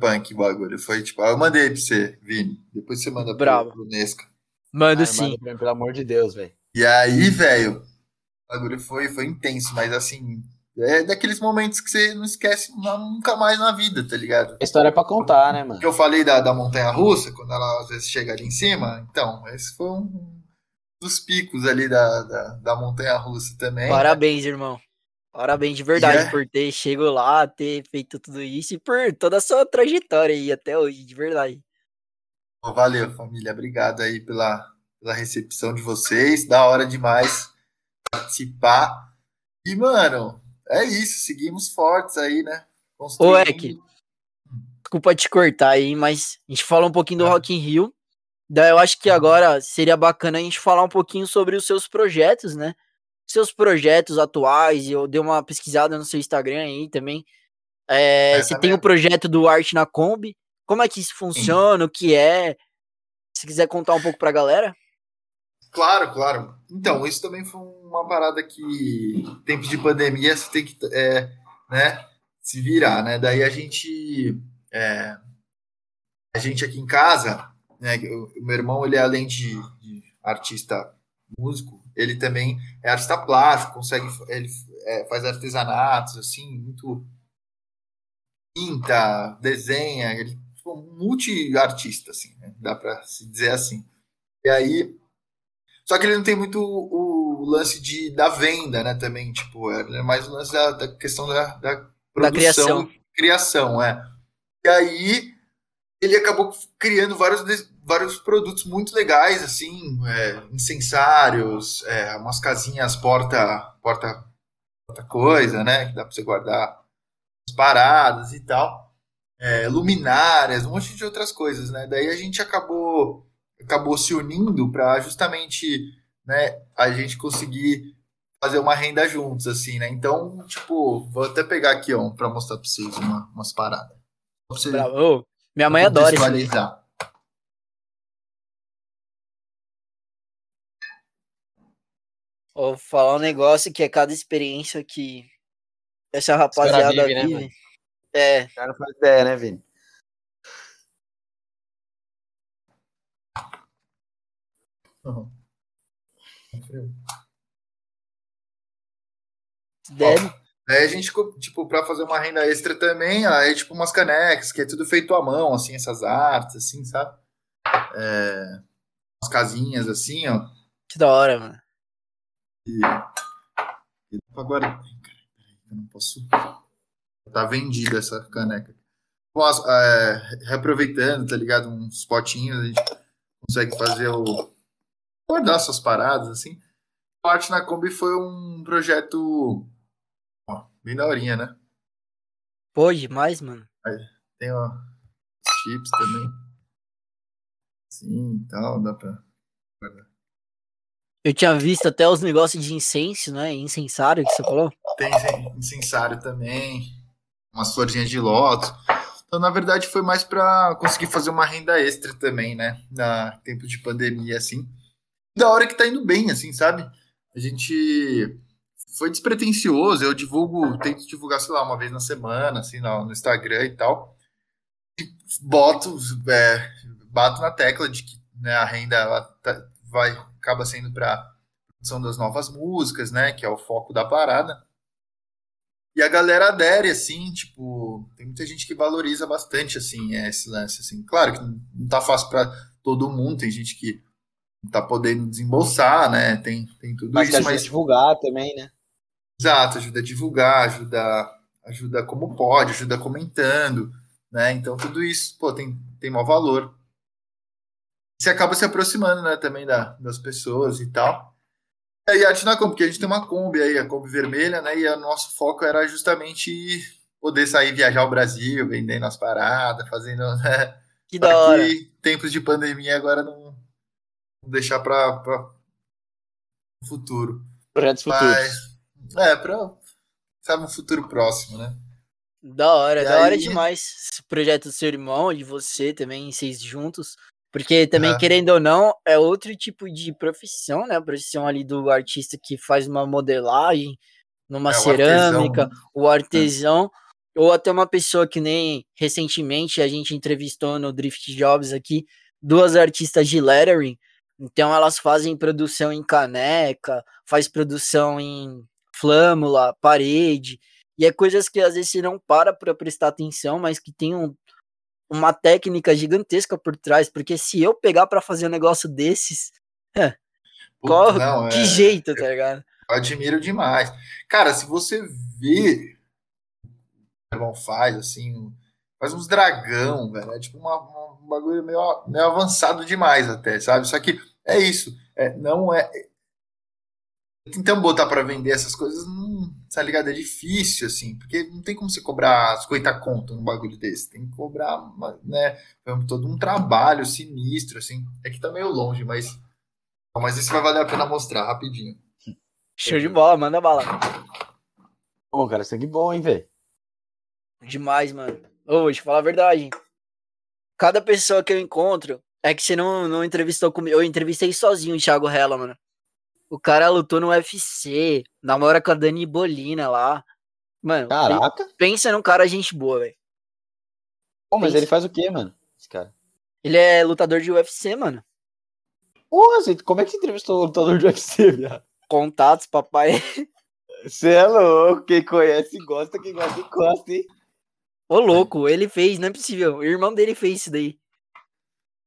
Punk bagulho. Foi tipo, eu mandei pra você, Vini. Depois você manda Bravo. pro, Nesca. Manda ah, sim. Manda pelo amor de Deus, velho. E aí, velho, o bagulho foi, foi intenso, mas assim, é daqueles momentos que você não esquece nunca mais na vida, tá ligado? História é pra contar, né, mano? Que eu falei da, da montanha russa, quando ela às vezes chega ali em cima. Então, esse foi um dos picos ali da, da, da montanha russa também. Parabéns, irmão. Parabéns de verdade yeah. por ter chegado lá, ter feito tudo isso e por toda a sua trajetória aí até hoje, de verdade. Valeu, família. Obrigado aí pela, pela recepção de vocês. Da hora demais participar. E, mano, é isso, seguimos fortes aí, né? Ô, Ek, desculpa te cortar aí, mas a gente falou um pouquinho do é. Rock in Rio. Daí eu acho que agora seria bacana a gente falar um pouquinho sobre os seus projetos, né? Seus projetos atuais. Eu dei uma pesquisada no seu Instagram aí também. É, é, você tem o projeto do Arte na Kombi. Como é que isso funciona? Sim. O que é? Se quiser contar um pouco pra galera. Claro, claro. Então, isso também foi uma parada que, tempo de pandemia, você tem que é, né, se virar, né? Daí a gente, é, a gente aqui em casa, né, o, meu irmão, ele além de, de, artista músico, ele também é artista plástico, consegue, ele é, faz artesanatos, assim, muito pinta, desenha, ele tipo, multi-artista, assim, né? dá para se dizer assim. E aí só que ele não tem muito o, o lance de, da venda, né? Também, tipo, é, é mais o lance da, da questão da, da produção. Da criação. criação, é. E aí ele acabou criando vários, vários produtos muito legais, assim, é, incensários, é, umas casinhas porta, porta, porta coisa, né? Que dá para você guardar as paradas e tal. É, luminárias, um monte de outras coisas, né? Daí a gente acabou acabou se unindo para justamente né, a gente conseguir fazer uma renda juntos, assim, né? Então, tipo, vou até pegar aqui, ó, para mostrar para vocês uma, umas paradas. Você, Bravo. Minha mãe adora isso. Vou falar um negócio que é cada experiência que essa rapaziada vive, né, é. O cara faz ideia, né, Vini? Uhum. Deve. Aí a gente, tipo, para fazer uma renda extra também, aí, tipo, umas canecas, que é tudo feito à mão, assim, essas artes, assim, sabe? É, umas casinhas, assim, ó. Que da hora, mano. E, e agora, eu não posso... Tá vendida essa caneca. Bom, é, reaproveitando, tá ligado? Uns potinhos, a gente consegue fazer o guardar suas paradas, assim. O Arte na Kombi foi um projeto ó, bem daorinha, né? Pô, demais, mano. Aí, tem ó, chips também. Sim, tal, dá pra guardar. Eu tinha visto até os negócios de incenso, né? Incensário que você falou. Tem incensário também. Umas florzinhas de lótus. Então, na verdade, foi mais para conseguir fazer uma renda extra também, né? Na tempo de pandemia, assim da hora que tá indo bem, assim, sabe? A gente foi despretensioso, eu divulgo, tento divulgar, sei lá, uma vez na semana, assim, no, Instagram e tal. E boto, é, bato na tecla de que né, a renda ela tá, vai, acaba sendo para produção das novas músicas, né, que é o foco da parada. e a galera adere, assim, tipo, tem muita gente que valoriza bastante, assim, esse lance, assim. Claro que não tá fácil para todo mundo, tem gente que tá podendo desembolsar, né? Tem, tem tudo mas isso, mas... mas divulgar também, né? Exato, ajuda a divulgar, ajuda, ajuda como pode, ajuda comentando, né? Então tudo isso, pô, tem, tem maior valor. Você acaba se aproximando, né, também da, das pessoas e tal. É, e a arte na Kombi, porque a gente tem uma Kombi aí, a Kombi vermelha, né? E o nosso foco era justamente poder sair viajar o Brasil, vendendo as paradas, fazendo. Né? Que da hora. Tempos de pandemia agora não, não deixar para o futuro. Projetos futuros. é, para sabe, um futuro próximo, né? Da hora, e da aí... hora demais. Esse projeto do seu irmão, de você também, vocês juntos. Porque também, é. querendo ou não, é outro tipo de profissão, né? A profissão ali do artista que faz uma modelagem numa é, cerâmica, o artesão, o artesão é. ou até uma pessoa que nem recentemente a gente entrevistou no Drift Jobs aqui, duas artistas de lettering. Então elas fazem produção em caneca, faz produção em flâmula, parede, e é coisas que às vezes você não para para prestar atenção, mas que tem um, uma técnica gigantesca por trás, porque se eu pegar para fazer um negócio desses, é, qual, não, que é, jeito, tá ligado? Eu admiro demais. Cara, se você vê o irmão faz, assim, faz uns dragão, velho, é tipo uma, uma, um bagulho meio, meio avançado demais até, sabe? Só que é isso, é, não é... Tentando botar para vender essas coisas, não tá ligado? É difícil, assim, porque não tem como você cobrar 50 conto num bagulho desse. Tem que cobrar, né? Todo um trabalho sinistro, assim. É que tá meio longe, mas. Mas isso vai valer a pena mostrar rapidinho. Show de bola, manda bala. Bom, cara, sangue bom, hein, velho? Demais, mano. Ô, vou te falar a verdade. Cada pessoa que eu encontro é que você não, não entrevistou comigo. Eu entrevistei sozinho o Thiago Hella, mano. O cara lutou no UFC, namora com a Dani Bolina lá. Mano, Caraca. pensa num cara gente boa, velho. Pô, mas pensa. ele faz o quê, mano? Esse cara. Ele é lutador de UFC, mano. Porra, como é que você entrevistou o lutador de UFC, viado? Contatos, papai. Você é louco, quem conhece gosta, quem gosta gosta, hein? Ô, louco, ele fez, não é possível. O irmão dele fez isso daí.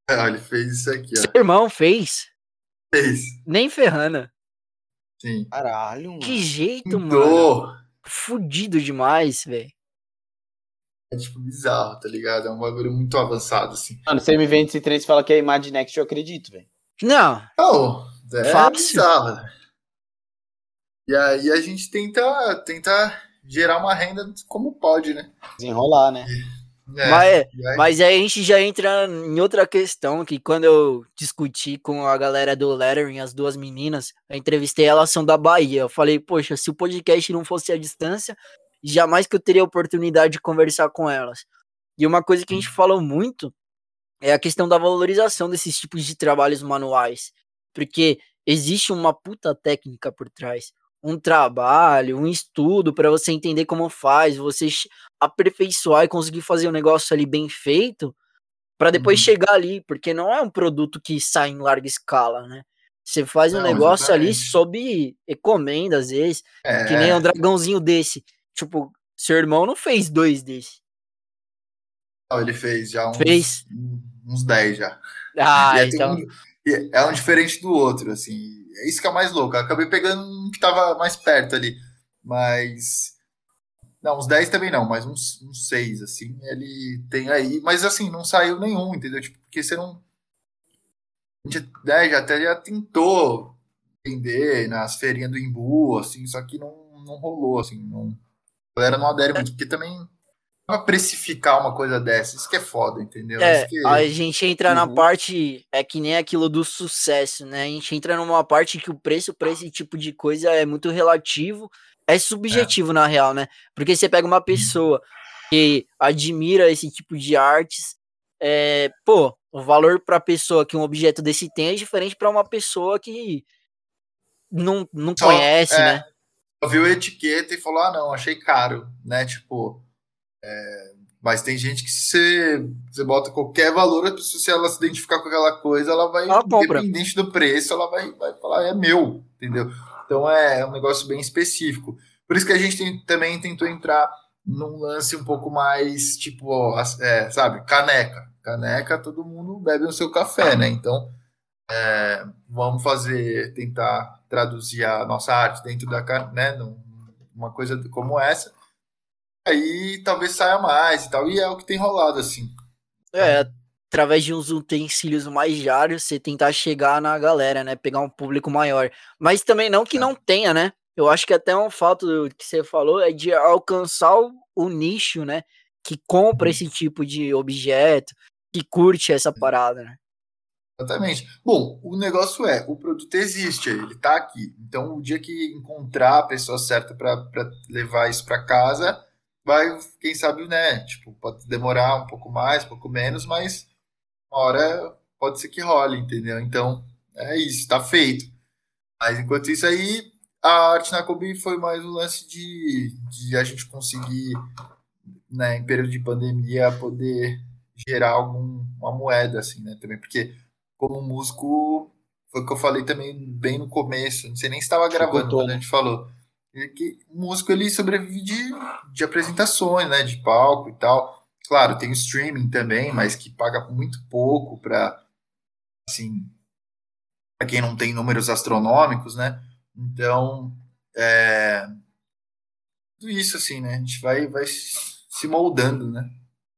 É, ele fez isso aqui, ó. Seu irmão fez? Fez. Nem ferrana. Sim. Caralho, mano. Que jeito, mano. Fudido demais, velho. É tipo bizarro, tá ligado? É um bagulho muito avançado, assim. Mano, você me vende esse trem e fala que é Imaginext, eu acredito, velho. Não. Não, é Fácil. bizarro. E aí a gente tenta, tenta gerar uma renda como pode, né? Desenrolar, né? É, mas, é, mas aí a gente já entra em outra questão, que quando eu discuti com a galera do Lettering, as duas meninas, eu entrevistei elas são da Bahia. Eu falei, poxa, se o podcast não fosse à distância, jamais que eu teria oportunidade de conversar com elas. E uma coisa que a gente falou muito é a questão da valorização desses tipos de trabalhos manuais. Porque existe uma puta técnica por trás um trabalho, um estudo para você entender como faz, você aperfeiçoar e conseguir fazer o um negócio ali bem feito, para depois uhum. chegar ali, porque não é um produto que sai em larga escala, né? Você faz não, um negócio exatamente. ali sob encomenda, às vezes, é. que nem um dragãozinho desse. Tipo, seu irmão não fez dois desse. Não, ele fez já uns, fez? uns 10 já. Ah, é então... Um, é um diferente do outro, assim. É isso que é mais louco. Eu acabei pegando um que tava mais perto ali. Mas. Não, uns 10 também não, mas uns, uns 6, assim. Ele tem aí. Mas assim, não saiu nenhum, entendeu? Tipo, porque você não. Gente né, já até já tentou vender nas feirinhas do Imbu, assim, só que não, não rolou, assim. Não, a galera não adere muito, porque também pra precificar uma coisa dessa. Isso que é foda, entendeu? É, que... a gente entra uhum. na parte, é que nem aquilo do sucesso, né? A gente entra numa parte que o preço para esse tipo de coisa é muito relativo, é subjetivo é. na real, né? Porque você pega uma uhum. pessoa que admira esse tipo de artes, é, pô, o valor para pessoa que um objeto desse tem é diferente para uma pessoa que não, não Só, conhece, é, né? Viu a etiqueta e falou: ah, não, achei caro, né? Tipo, é, mas tem gente que se você bota qualquer valor, se ela se identificar com aquela coisa, ela vai, ela independente do preço, ela vai, vai falar, é meu, entendeu? Então é um negócio bem específico. Por isso que a gente tem, também tentou entrar num lance um pouco mais, tipo, é, sabe, caneca. Caneca, todo mundo bebe o seu café, né? Então, é, vamos fazer, tentar traduzir a nossa arte dentro da, né, uma coisa como essa. Aí talvez saia mais e tal. E é o que tem rolado, assim. É, através de uns utensílios mais diários, você tentar chegar na galera, né? Pegar um público maior. Mas também não que é. não tenha, né? Eu acho que até um fato que você falou é de alcançar o, o nicho, né? Que compra uhum. esse tipo de objeto, que curte essa parada, né? Exatamente. Bom, o negócio é, o produto existe, ele está aqui. Então, o dia que encontrar a pessoa certa para levar isso para casa, vai, quem sabe, né? Tipo, pode demorar um pouco mais, um pouco menos, mas uma hora pode ser que role, entendeu? Então, é isso, está feito. Mas enquanto isso aí, a arte na Kombi foi mais um lance de, de a gente conseguir, né, em período de pandemia, poder gerar alguma moeda, assim, né? Também, porque como músico, foi o que eu falei também bem no começo, não sei nem se estava gravando quando a gente falou. Que o músico ele sobrevive de, de apresentações, né? De palco e tal. Claro, tem o streaming também, mas que paga muito pouco para assim, para quem não tem números astronômicos, né? Então, é, tudo isso assim, né? A gente vai, vai se moldando, né?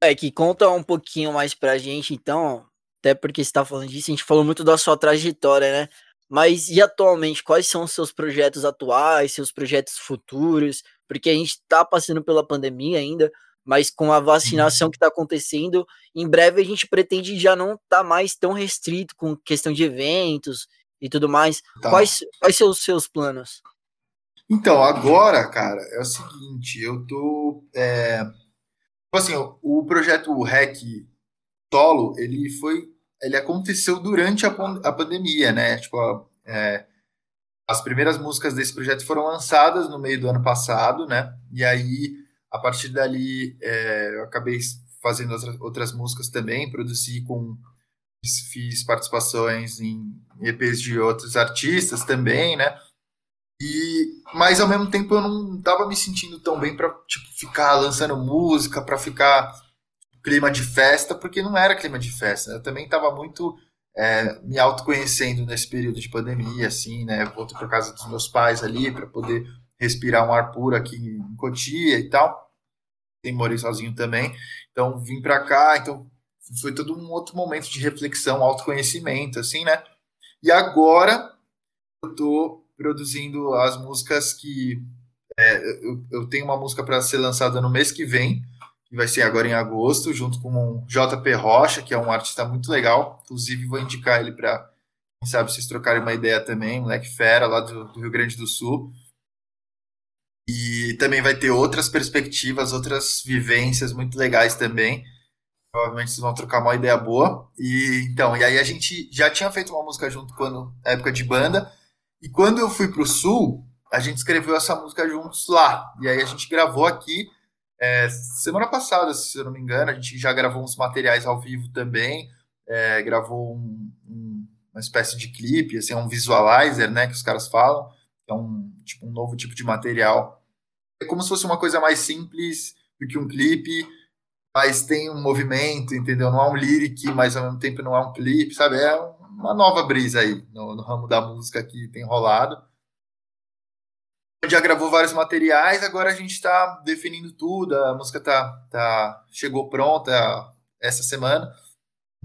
É que conta um pouquinho mais pra gente, então, até porque você tá falando disso, a gente falou muito da sua trajetória, né? Mas e atualmente, quais são os seus projetos atuais, seus projetos futuros? Porque a gente tá passando pela pandemia ainda, mas com a vacinação que está acontecendo, em breve a gente pretende já não estar tá mais tão restrito com questão de eventos e tudo mais. Tá. Quais, quais são os seus planos? Então, agora, cara, é o seguinte, eu tô. É... Tipo assim, o projeto REC solo, ele foi, ele aconteceu durante a, a pandemia, né? Tipo, é, as primeiras músicas desse projeto foram lançadas no meio do ano passado, né? E aí, a partir dali, é, eu acabei fazendo outras, outras músicas também, produzi com fiz participações em EPs de outros artistas também, né? E mas ao mesmo tempo eu não estava me sentindo tão bem para tipo ficar lançando música, para ficar clima de festa, porque não era clima de festa. Eu também estava muito é, me autoconhecendo nesse período de pandemia, assim, né? Volto para casa dos meus pais ali para poder respirar um ar puro aqui em Cotia e tal. Tem morei sozinho também, então vim para cá, então foi todo um outro momento de reflexão, autoconhecimento, assim, né? E agora eu tô produzindo as músicas que é, eu, eu tenho uma música para ser lançada no mês que vem, que vai ser agora em agosto, junto com JP Rocha, que é um artista muito legal. Inclusive, vou indicar ele para, quem sabe, vocês trocarem uma ideia também. Moleque fera, lá do, do, Rio Grande do Sul. E também vai ter outras perspectivas, outras vivências muito legais também. Provavelmente vocês vão trocar uma ideia boa. E então, e aí a gente já tinha feito uma música junto quando época de banda. E quando eu fui para o Sul, a gente escreveu essa música juntos lá. E aí a gente gravou aqui é, semana passada, se eu não me engano, a gente já gravou uns materiais ao vivo também, é, gravou um, um, uma espécie de clipe, assim, um visualizer, né, que os caras falam, é um, tipo, um novo tipo de material. É como se fosse uma coisa mais simples do que um clipe, mas tem um movimento, entendeu? Não é um lyric, mas ao mesmo tempo não é um clipe, sabe? É uma nova brisa aí no, no ramo da música que tem rolado já gravou vários materiais, agora a gente está definindo tudo, a música tá, tá chegou pronta essa semana,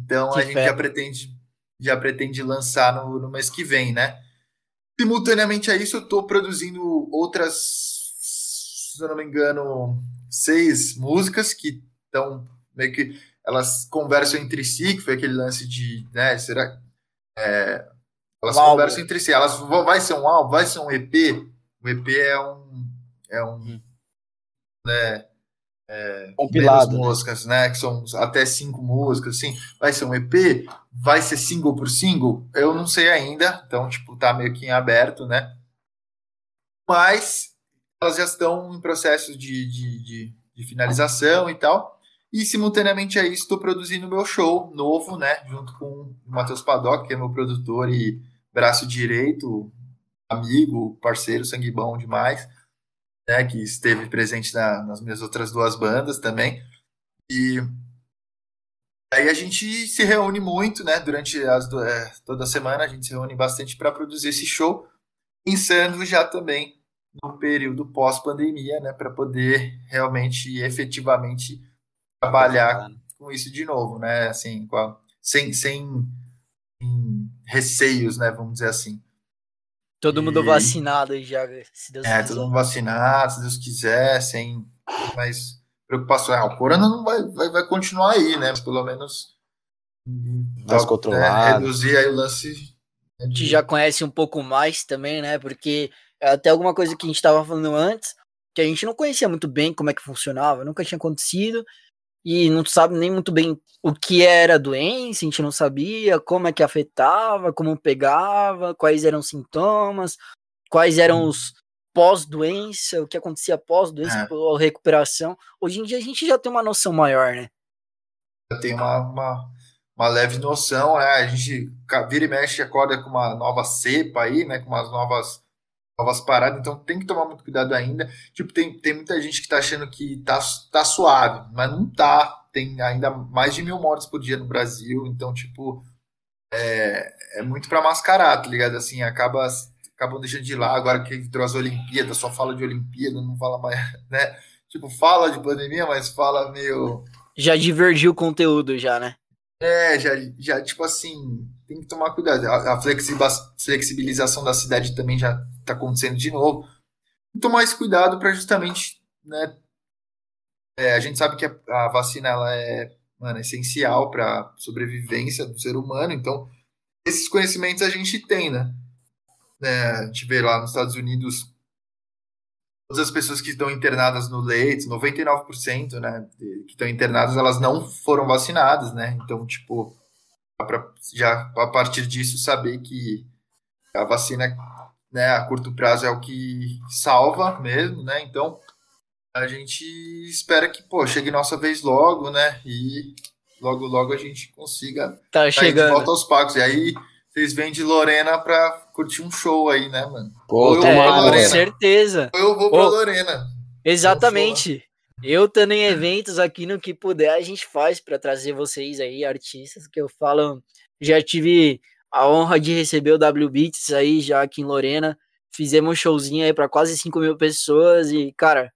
então que a gente já pretende já pretende lançar no, no mês que vem, né? Simultaneamente a isso, eu estou produzindo outras, se eu não me engano, seis músicas que estão meio que elas conversam entre si, que foi aquele lance de, né, será é, elas um conversam álbum. entre si, elas vai ser um álbum, vai ser um EP, o EP é um. É um hum. né, é, Compilado. Né? músicas, né? Que são até cinco músicas, assim. Vai ser um EP? Vai ser single por single? Eu não sei ainda. Então, tipo, tá meio que em aberto, né? Mas elas já estão em processo de, de, de, de finalização e tal. E simultaneamente a isso, estou produzindo meu show novo, né? Junto com o Matheus Padoc, que é meu produtor e braço direito, amigo, parceiro, sangue bom demais. né, que esteve presente na, nas minhas outras duas bandas também. E aí a gente se reúne muito, né? Durante as, é, toda a semana a gente se reúne bastante para produzir esse show, pensando já também no período pós-pandemia, né? Para poder realmente e efetivamente trabalhar com isso de novo, né? Assim, a, sem, sem, sem receios, né? Vamos dizer assim. Todo mundo e... vacinado já, se Deus é, quiser. É, todo mundo vacinado, se Deus quiser, sem mais preocupação. Ah, o corona não vai, vai, vai continuar aí, né? Pelo menos mais tá, controlado. Né, reduzir aí o lance. A gente já conhece um pouco mais também, né? Porque é até alguma coisa que a gente estava falando antes, que a gente não conhecia muito bem como é que funcionava, nunca tinha acontecido e não sabe nem muito bem o que era a doença, a gente não sabia como é que afetava, como pegava, quais eram os sintomas, quais eram hum. os pós-doença, o que acontecia pós-doença, é. recuperação. Hoje em dia a gente já tem uma noção maior, né? Já tem uma, uma, uma, leve noção, né? A gente vira e mexe acorda com uma nova cepa aí, né? Com umas novas novas paradas, então tem que tomar muito cuidado ainda. Tipo, tem, tem muita gente que tá achando que tá, tá suave, mas não tá. Tem ainda mais de mil mortes por dia no Brasil, então, tipo, é, é muito para mascarar, tá ligado? Assim, acaba acabam deixando de lá, agora que entrou as Olimpíadas, só fala de Olimpíada, não fala mais, né? Tipo, fala de pandemia, mas fala meio. Já divergiu o conteúdo, já, né? É, já, já, tipo assim, tem que tomar cuidado. A, a flexibilização da cidade também já está acontecendo de novo. Tomar esse cuidado para justamente, né? É, a gente sabe que a, a vacina ela é mano, essencial para sobrevivência do ser humano, então esses conhecimentos a gente tem, né? É, a gente vê lá nos Estados Unidos todas as pessoas que estão internadas no leito, 99%, né, que estão internadas, elas não foram vacinadas, né? Então, tipo, para já a partir disso saber que a vacina, né, a curto prazo é o que salva mesmo, né? Então, a gente espera que, pô, chegue nossa vez logo, né? E logo logo a gente consiga tá chegando. de volta aos pagos. E aí vocês vêm de Lorena pra curtir um show aí, né, mano? Pô, eu é, com certeza. Ou eu vou pra Ô, Lorena. Exatamente. Eu estando em eventos aqui no que puder, a gente faz para trazer vocês aí, artistas, que eu falo. Já tive a honra de receber o W Beats aí, já aqui em Lorena. Fizemos um showzinho aí para quase 5 mil pessoas e, cara,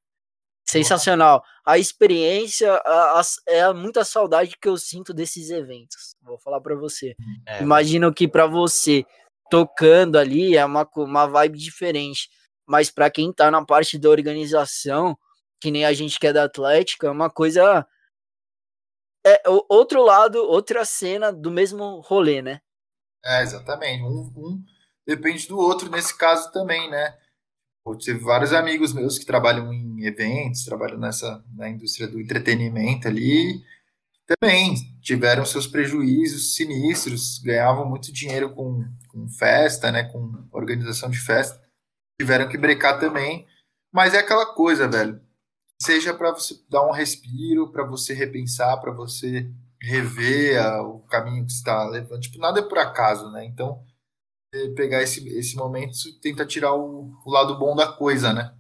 sensacional. A experiência a, a, é muita saudade que eu sinto desses eventos. Vou falar para você. É. Imagino que para você tocando ali é uma, uma vibe diferente, mas para quem tá na parte da organização, que nem a gente que é da Atlética, é uma coisa é outro lado, outra cena do mesmo rolê, né? É, exatamente. Um, um depende do outro nesse caso também, né? Eu tive vários amigos meus que trabalham em eventos, trabalham nessa na indústria do entretenimento ali, também tiveram seus prejuízos sinistros, ganhavam muito dinheiro com, com festa, né, com organização de festa, tiveram que brecar também, mas é aquela coisa, velho, seja para você dar um respiro, para você repensar, para você rever a, o caminho que está levando, tipo, nada é por acaso, né, então pegar esse, esse momento tenta tirar o, o lado bom da coisa, né?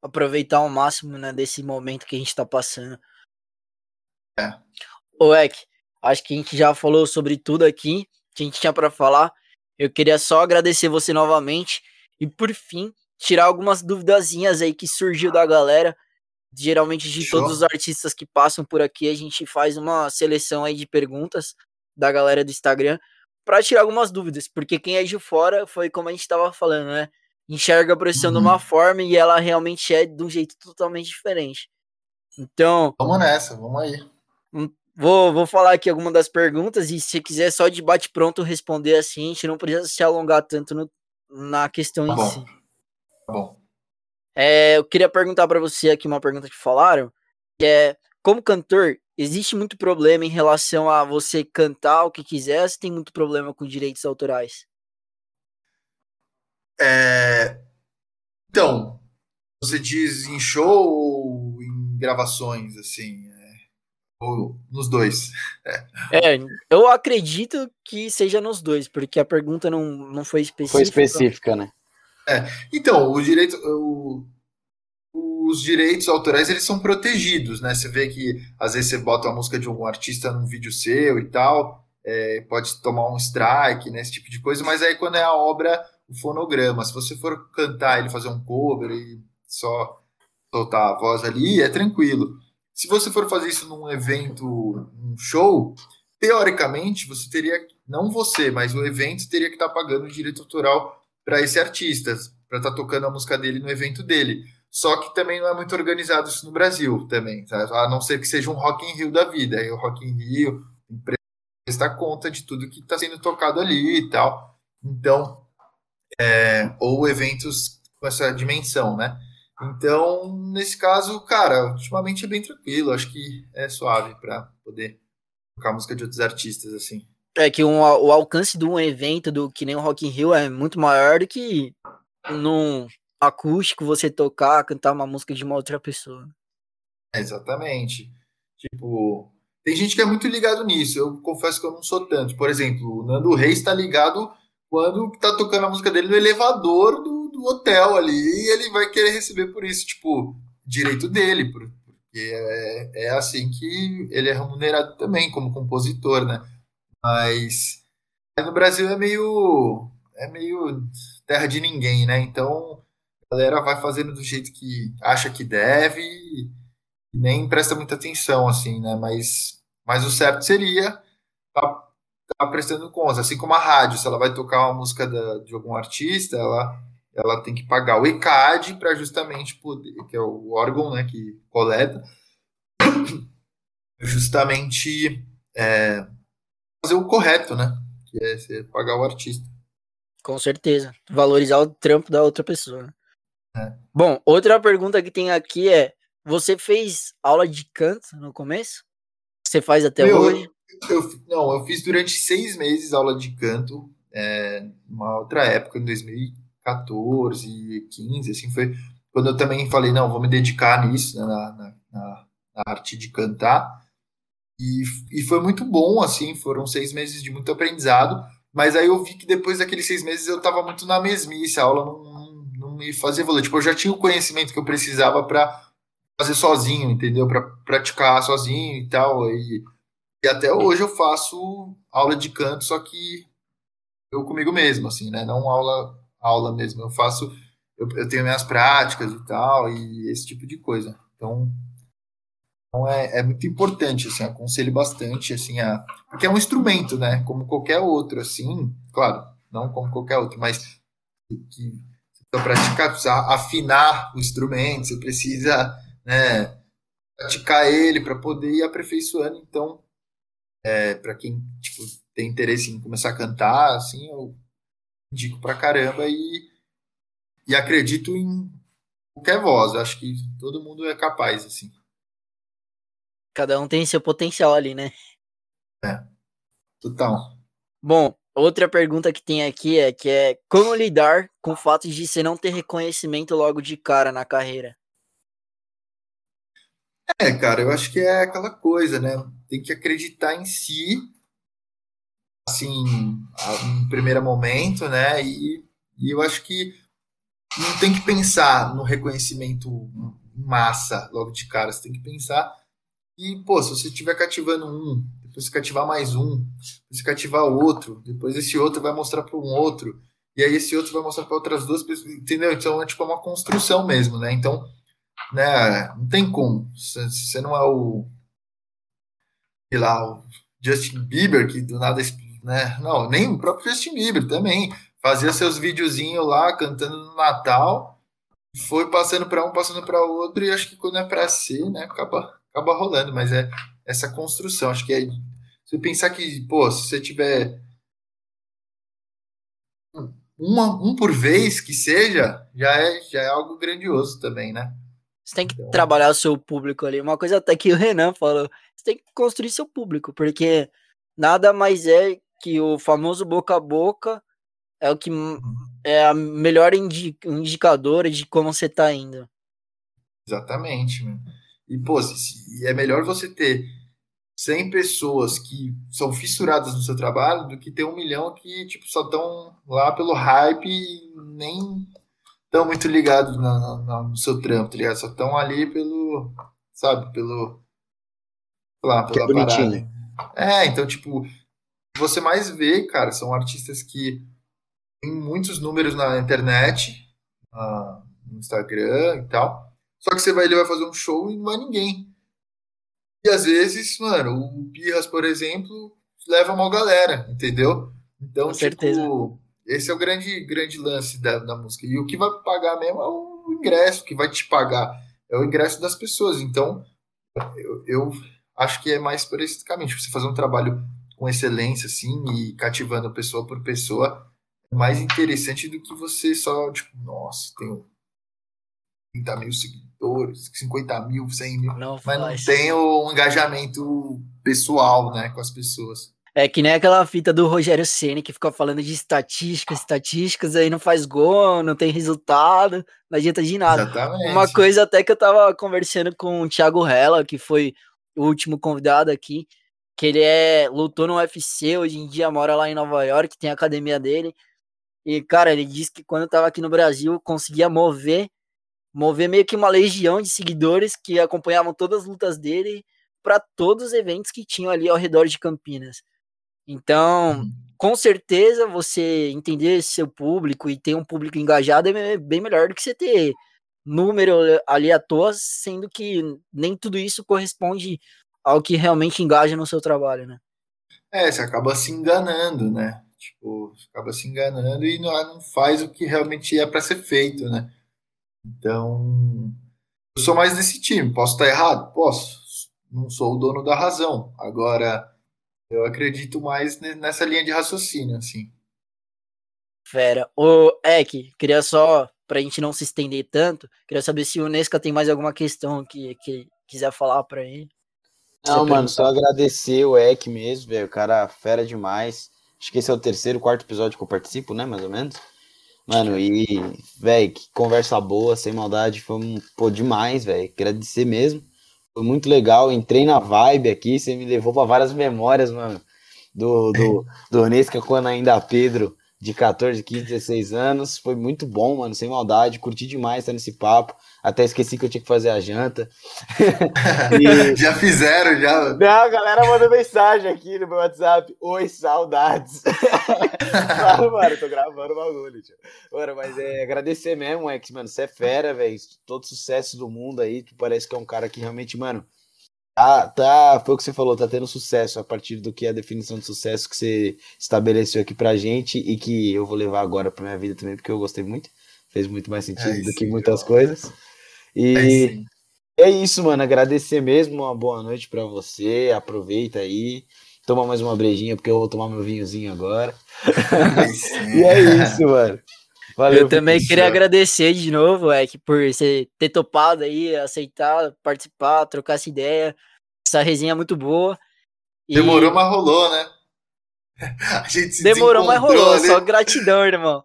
Aproveitar ao máximo, né, desse momento que a gente está passando. É. Ô, Ek, acho que a gente já falou sobre tudo aqui que a gente tinha para falar. Eu queria só agradecer você novamente e, por fim, tirar algumas duvidazinhas aí que surgiu da galera. Geralmente, de Show. todos os artistas que passam por aqui, a gente faz uma seleção aí de perguntas da galera do Instagram para tirar algumas dúvidas, porque quem é de fora foi como a gente estava falando, né? Enxerga a profissão uhum. de uma forma e ela realmente é de um jeito totalmente diferente. Então. Vamos nessa, vamos aí. Hum, vou, vou falar aqui algumas das perguntas e se quiser só de bate-pronto responder assim, a gente não precisa se alongar tanto no, na questão tá em bom. si. Tá bom. É, eu queria perguntar para você aqui uma pergunta que falaram, que é como cantor, existe muito problema em relação a você cantar o que quiser, se tem muito problema com direitos autorais? É... Então, você diz em show ou em gravações, assim? É... Ou nos dois? É. é. eu acredito que seja nos dois, porque a pergunta não, não foi específica. Foi específica, né? É. Então, o direito. O, os direitos autorais eles são protegidos, né? Você vê que às vezes você bota a música de algum artista num vídeo seu e tal, é, pode tomar um strike, né? Esse tipo de coisa, mas aí quando é a obra, o fonograma, se você for cantar ele fazer um cover e só soltar a voz ali, é tranquilo. Se você for fazer isso num evento, num show, teoricamente você teria, não você, mas o evento teria que estar tá pagando o direito autoral para esse artista, para estar tá tocando a música dele no evento dele. Só que também não é muito organizado isso no Brasil também, tá? a não ser que seja um Rock in Rio da vida. Aí o Rock in Rio prestar conta de tudo que está sendo tocado ali e tal. Então, é, ou eventos com essa dimensão, né? Então, nesse caso, cara, ultimamente é bem tranquilo. Acho que é suave para poder tocar música de outros artistas, assim. É que um, o alcance de um evento do que nem o Rock in Rio é muito maior do que num acústico você tocar, cantar uma música de uma outra pessoa. Exatamente. Tipo, tem gente que é muito ligado nisso. Eu confesso que eu não sou tanto. Por exemplo, o Nando Reis está ligado quando tá tocando a música dele no elevador do, do hotel ali e ele vai querer receber por isso, tipo, direito dele, porque é, é assim que ele é remunerado também como compositor, né? Mas no Brasil é meio é meio terra de ninguém, né? Então a galera vai fazendo do jeito que acha que deve e nem presta muita atenção, assim, né? Mas, mas o certo seria tá, tá prestando conta, assim como a rádio, se ela vai tocar uma música da, de algum artista, ela ela tem que pagar o ECAD para justamente poder, que é o órgão né, que coleta, justamente é, fazer o correto, né? Que é você pagar o artista. Com certeza. Valorizar o trampo da outra pessoa. Né? É. Bom, outra pergunta que tem aqui é: você fez aula de canto no começo? Você faz até Meu, hoje? Eu, eu, não, eu fiz durante seis meses aula de canto, é, uma outra época, em 2014, 15, assim, foi quando eu também falei, não, vou me dedicar nisso, né, na, na, na, arte de cantar. E, e foi muito bom, assim, foram seis meses de muito aprendizado, mas aí eu vi que depois daqueles seis meses eu estava muito na mesmice, a aula não, não, não me fazia evoluir. Tipo, eu já tinha o conhecimento que eu precisava para fazer sozinho, entendeu? Para praticar sozinho e tal. E, e até hoje eu faço aula de canto, só que eu comigo mesmo, assim, né? Não aula, aula mesmo. Eu faço, eu, eu tenho minhas práticas e tal, e esse tipo de coisa. Então, então é, é muito importante, assim, aconselho bastante, assim, a, porque é um instrumento, né? Como qualquer outro, assim, claro, não como qualquer outro, mas que para praticar, precisa afinar o instrumento, você precisa né, praticar ele para poder ir aperfeiçoando. Então, é, para quem tipo, tem interesse em começar a cantar, assim, eu indico pra caramba e, e acredito em qualquer voz. Eu acho que todo mundo é capaz, assim. Cada um tem seu potencial ali, né? É, total. Bom, outra pergunta que tem aqui é que é como lidar com o fato de você não ter reconhecimento logo de cara na carreira? É, cara, eu acho que é aquela coisa, né? Tem que acreditar em si, assim, em primeiro momento, né? E, e eu acho que não tem que pensar no reconhecimento massa logo de cara. Você tem que pensar e, pô, se você estiver cativando um, depois você cativar mais um, depois você cativar outro, depois esse outro vai mostrar para um outro, e aí esse outro vai mostrar para outras duas pessoas, entendeu? Então é tipo uma construção mesmo, né? Então né? Não tem como. Você não é o, sei lá, o Justin Bieber que do nada, né? Não, nem o próprio Justin Bieber também fazia seus videozinhos lá cantando no Natal, foi passando para um, passando para outro e acho que quando é para ser, né? Acaba, acaba rolando, mas é essa construção. Acho que é se pensar que, pô, se você tiver uma, um por vez que seja, já é, já é algo grandioso também, né? Você tem que então... trabalhar o seu público ali. Uma coisa até que o Renan falou, você tem que construir seu público, porque nada mais é que o famoso boca a boca é o que uhum. é a melhor indi indicadora de como você tá indo. Exatamente, meu. E, pô, se, é melhor você ter 100 pessoas que são fissuradas no seu trabalho do que ter um milhão que, tipo, só estão lá pelo hype e nem estão muito ligados no seu trampo, tá ligado? Só estão ali pelo, sabe, pelo, lá, pela que é parada. É, então, tipo, você mais vê, cara, são artistas que têm muitos números na internet, no Instagram e tal, só que você vai, ele vai fazer um show e não vai ninguém. E às vezes, mano, o Pirras, por exemplo, leva uma galera, entendeu? Então, Com certeza. tipo, esse é o grande, grande lance da, da música. E o que vai pagar mesmo é o ingresso, que vai te pagar é o ingresso das pessoas. Então, eu, eu acho que é mais por esse caminho. Você fazer um trabalho com excelência, assim, e cativando pessoa por pessoa, é mais interessante do que você só, tipo, nossa, tenho 30 mil seguidores, 50 mil, 100 mil, não mas não tem o engajamento pessoal, né, com as pessoas. É que nem aquela fita do Rogério Ceni que ficou falando de estatísticas, estatísticas, aí não faz gol, não tem resultado, não adianta de nada. Exatamente. Uma coisa até que eu tava conversando com o Thiago Rella, que foi o último convidado aqui, que ele é lutou no UFC, hoje em dia mora lá em Nova York, tem a academia dele. E cara, ele disse que quando tava aqui no Brasil conseguia mover mover meio que uma legião de seguidores que acompanhavam todas as lutas dele para todos os eventos que tinham ali ao redor de Campinas. Então, uhum. com certeza, você entender seu público e ter um público engajado é bem melhor do que você ter número ali à toa, sendo que nem tudo isso corresponde ao que realmente engaja no seu trabalho, né? É, você acaba se enganando, né? Tipo, acaba se enganando e não, faz o que realmente é para ser feito, né? Então, eu sou mais desse time. Posso estar errado? Posso. Não sou o dono da razão. Agora, eu acredito mais nessa linha de raciocínio, assim. Fera. Ô, Ek, queria só, pra gente não se estender tanto, queria saber se o Nesca tem mais alguma questão que, que quiser falar pra ele. Não, mano, só agradecer o Ek mesmo, velho. O cara fera demais. Acho que esse é o terceiro, quarto episódio que eu participo, né? Mais ou menos. Mano, e, velho, que conversa boa, sem maldade. Foi um, pô, demais, velho. Agradecer mesmo. Foi muito legal, entrei na vibe aqui, você me levou para várias memórias, mano. Do, do, do Nesca quando ainda Pedro, de 14, 15, 16 anos. Foi muito bom, mano, sem maldade. Curti demais estar nesse papo. Até esqueci que eu tinha que fazer a janta. e... já fizeram, já. Não, a galera mandou mensagem aqui no meu WhatsApp. Oi, saudades. claro, mano, tô gravando o bagulho, tio. Mano, mas é agradecer mesmo, X, mano. Você é fera, velho. Todo sucesso do mundo aí. Tu parece que é um cara que realmente, mano. Tá, tá, foi o que você falou, tá tendo sucesso a partir do que é a definição de sucesso que você estabeleceu aqui pra gente e que eu vou levar agora pra minha vida também, porque eu gostei muito. Fez muito mais sentido é do que muitas coisas. E é, é, isso, mano. Agradecer mesmo. Uma boa noite para você. Aproveita aí. Toma mais uma brejinha, porque eu vou tomar meu vinhozinho agora. e é isso, mano. Valeu, eu também queria agradecer de novo, é que por você ter topado aí, aceitar, participar, trocar essa ideia. Essa resenha é muito boa. E... Demorou, mas rolou, né? Demorou, mas rolou. Né? Só gratidão, irmão.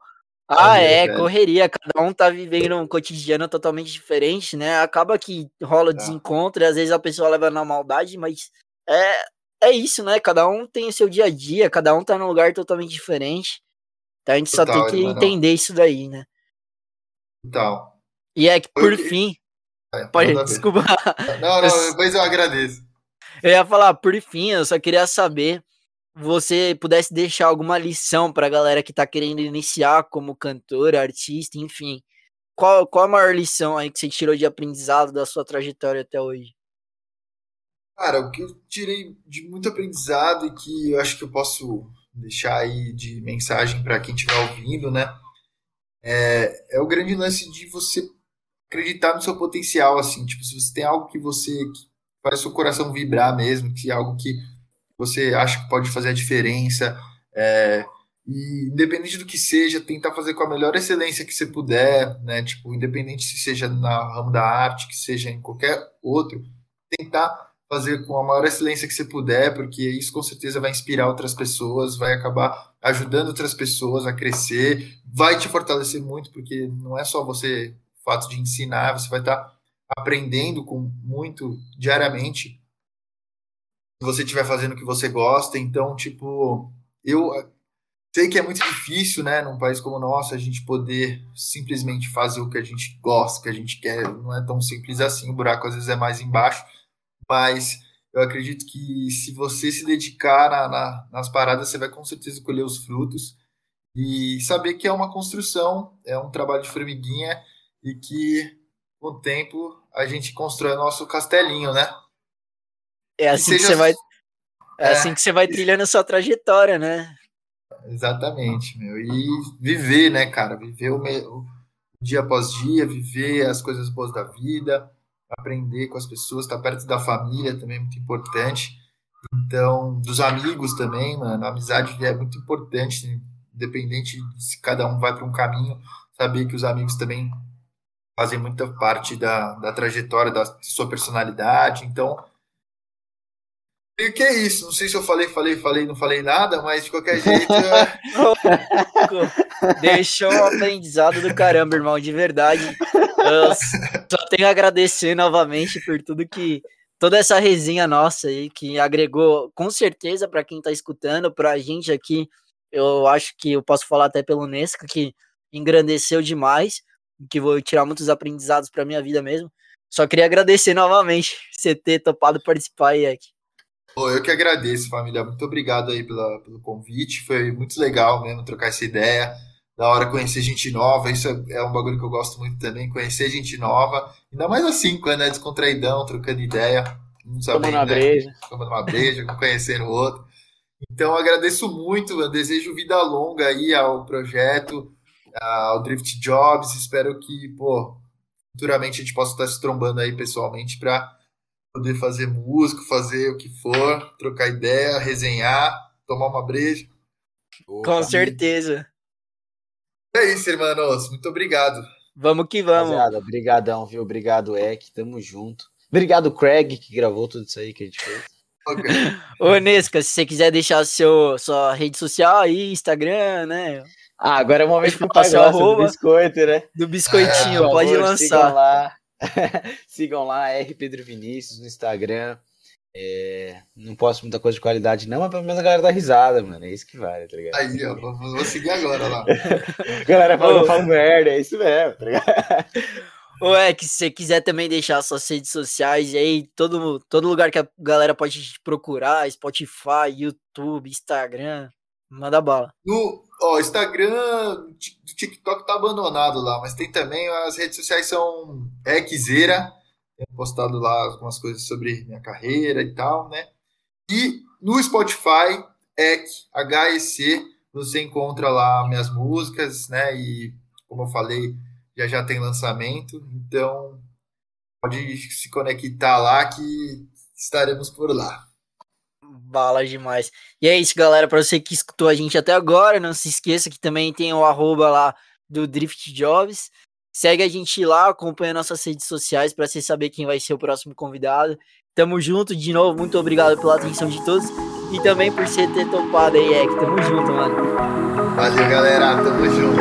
Ah, é, correria. Cada um tá vivendo um cotidiano totalmente diferente, né? Acaba que rola tá. desencontro e às vezes a pessoa leva na maldade, mas é, é isso, né? Cada um tem o seu dia a dia, cada um tá num lugar totalmente diferente. Então a gente Total, só tem que entender isso daí, né? Então. E é que, por eu... fim. É, pode, desculpa. Não, não, depois eu agradeço. Eu ia falar, por fim, eu só queria saber você pudesse deixar alguma lição para a galera que está querendo iniciar como cantor, artista, enfim. Qual, qual a maior lição aí que você tirou de aprendizado da sua trajetória até hoje? Cara, o que eu tirei de muito aprendizado e que eu acho que eu posso deixar aí de mensagem para quem estiver ouvindo, né? É, é o grande lance de você acreditar no seu potencial, assim, tipo, se você tem algo que você que faz seu coração vibrar mesmo, que é algo que você acha que pode fazer a diferença. É, e independente do que seja, tentar fazer com a melhor excelência que você puder, né? Tipo, independente se seja na ramo da arte, que seja em qualquer outro, tentar fazer com a maior excelência que você puder, porque isso com certeza vai inspirar outras pessoas, vai acabar ajudando outras pessoas a crescer, vai te fortalecer muito, porque não é só você o fato de ensinar, você vai estar aprendendo com muito diariamente você estiver fazendo o que você gosta. Então, tipo, eu sei que é muito difícil, né, num país como o nosso, a gente poder simplesmente fazer o que a gente gosta, o que a gente quer. Não é tão simples assim, o buraco às vezes é mais embaixo, mas eu acredito que se você se dedicar na, na, nas paradas, você vai com certeza colher os frutos e saber que é uma construção, é um trabalho de formiguinha e que com o tempo a gente constrói nosso castelinho, né? É assim que, que você vai é, é assim que você vai trilhando a sua trajetória, né? Exatamente, meu. E viver, né, cara? Viver o, o dia após dia, viver as coisas boas da vida, aprender com as pessoas, estar perto da família também é muito importante. Então, dos amigos também, mano, a amizade é muito importante, independente se cada um vai para um caminho, saber que os amigos também fazem muita parte da, da trajetória da sua personalidade. Então, e que é isso? Não sei se eu falei, falei, falei, não falei nada, mas de qualquer jeito. Deixou um aprendizado do caramba, irmão, de verdade. Eu só tenho a agradecer novamente por tudo que. Toda essa resenha nossa aí, que agregou com certeza para quem tá escutando, pra gente aqui. Eu acho que eu posso falar até pelo Nesca, que engrandeceu demais, que vou tirar muitos aprendizados para minha vida mesmo. Só queria agradecer novamente você ter topado participar aí, Ek. Pô, eu que agradeço, família. Muito obrigado aí pela, pelo convite. Foi muito legal mesmo trocar essa ideia. Da hora conhecer gente nova. Isso é, é um bagulho que eu gosto muito também. Conhecer gente nova. Ainda mais assim, quando é descontraidão, trocando ideia. Não sabendo, Tomando uma né? breja. Tomando uma breja, conhecendo o outro. Então, agradeço muito. Eu desejo vida longa aí ao projeto, ao Drift Jobs. Espero que, pô, futuramente a gente possa estar se trombando aí pessoalmente para poder fazer música, fazer o que for, trocar ideia, resenhar, tomar uma breja. Opa. Com certeza. É isso, irmãos. Muito obrigado. Vamos que vamos. Rapaziada, obrigadão, viu? Obrigado, Eck. Tamo junto. Obrigado, Craig, que gravou tudo isso aí que a gente fez. Okay. Ô, Nesca, se você quiser deixar seu, sua rede social aí, Instagram, né? Ah, agora é o momento de passar o do biscoito, né? Do biscoitinho, é, pode favor, lançar. Lá, sigam lá, R Pedro Vinícius no Instagram. É, não posto muita coisa de qualidade, não, mas pelo menos a galera dá risada, mano. É isso que vale, tá ligado? Aí, ó, vou, vou seguir agora lá. galera fala, fala merda, é isso mesmo, tá ligado? Ou é que se você quiser também deixar suas redes sociais aí, todo, todo lugar que a galera pode te procurar, Spotify, YouTube, Instagram, manda bala. No ó, Instagram, do TikTok tá abandonado lá, mas tem também, as redes sociais são Xera, tenho postado lá algumas coisas sobre minha carreira e tal, né? E no Spotify, EC, HEC, você encontra lá minhas músicas, né? E como eu falei, já já tem lançamento, então pode se conectar lá que estaremos por lá. Bala demais. E é isso, galera. Para você que escutou a gente até agora, não se esqueça que também tem o arroba lá do Drift Jobs. Segue a gente lá, acompanha nossas redes sociais para você saber quem vai ser o próximo convidado. Tamo junto de novo, muito obrigado pela atenção de todos e também por você ter topado aí, Ek. Tamo junto, mano. Valeu, galera. Tamo junto.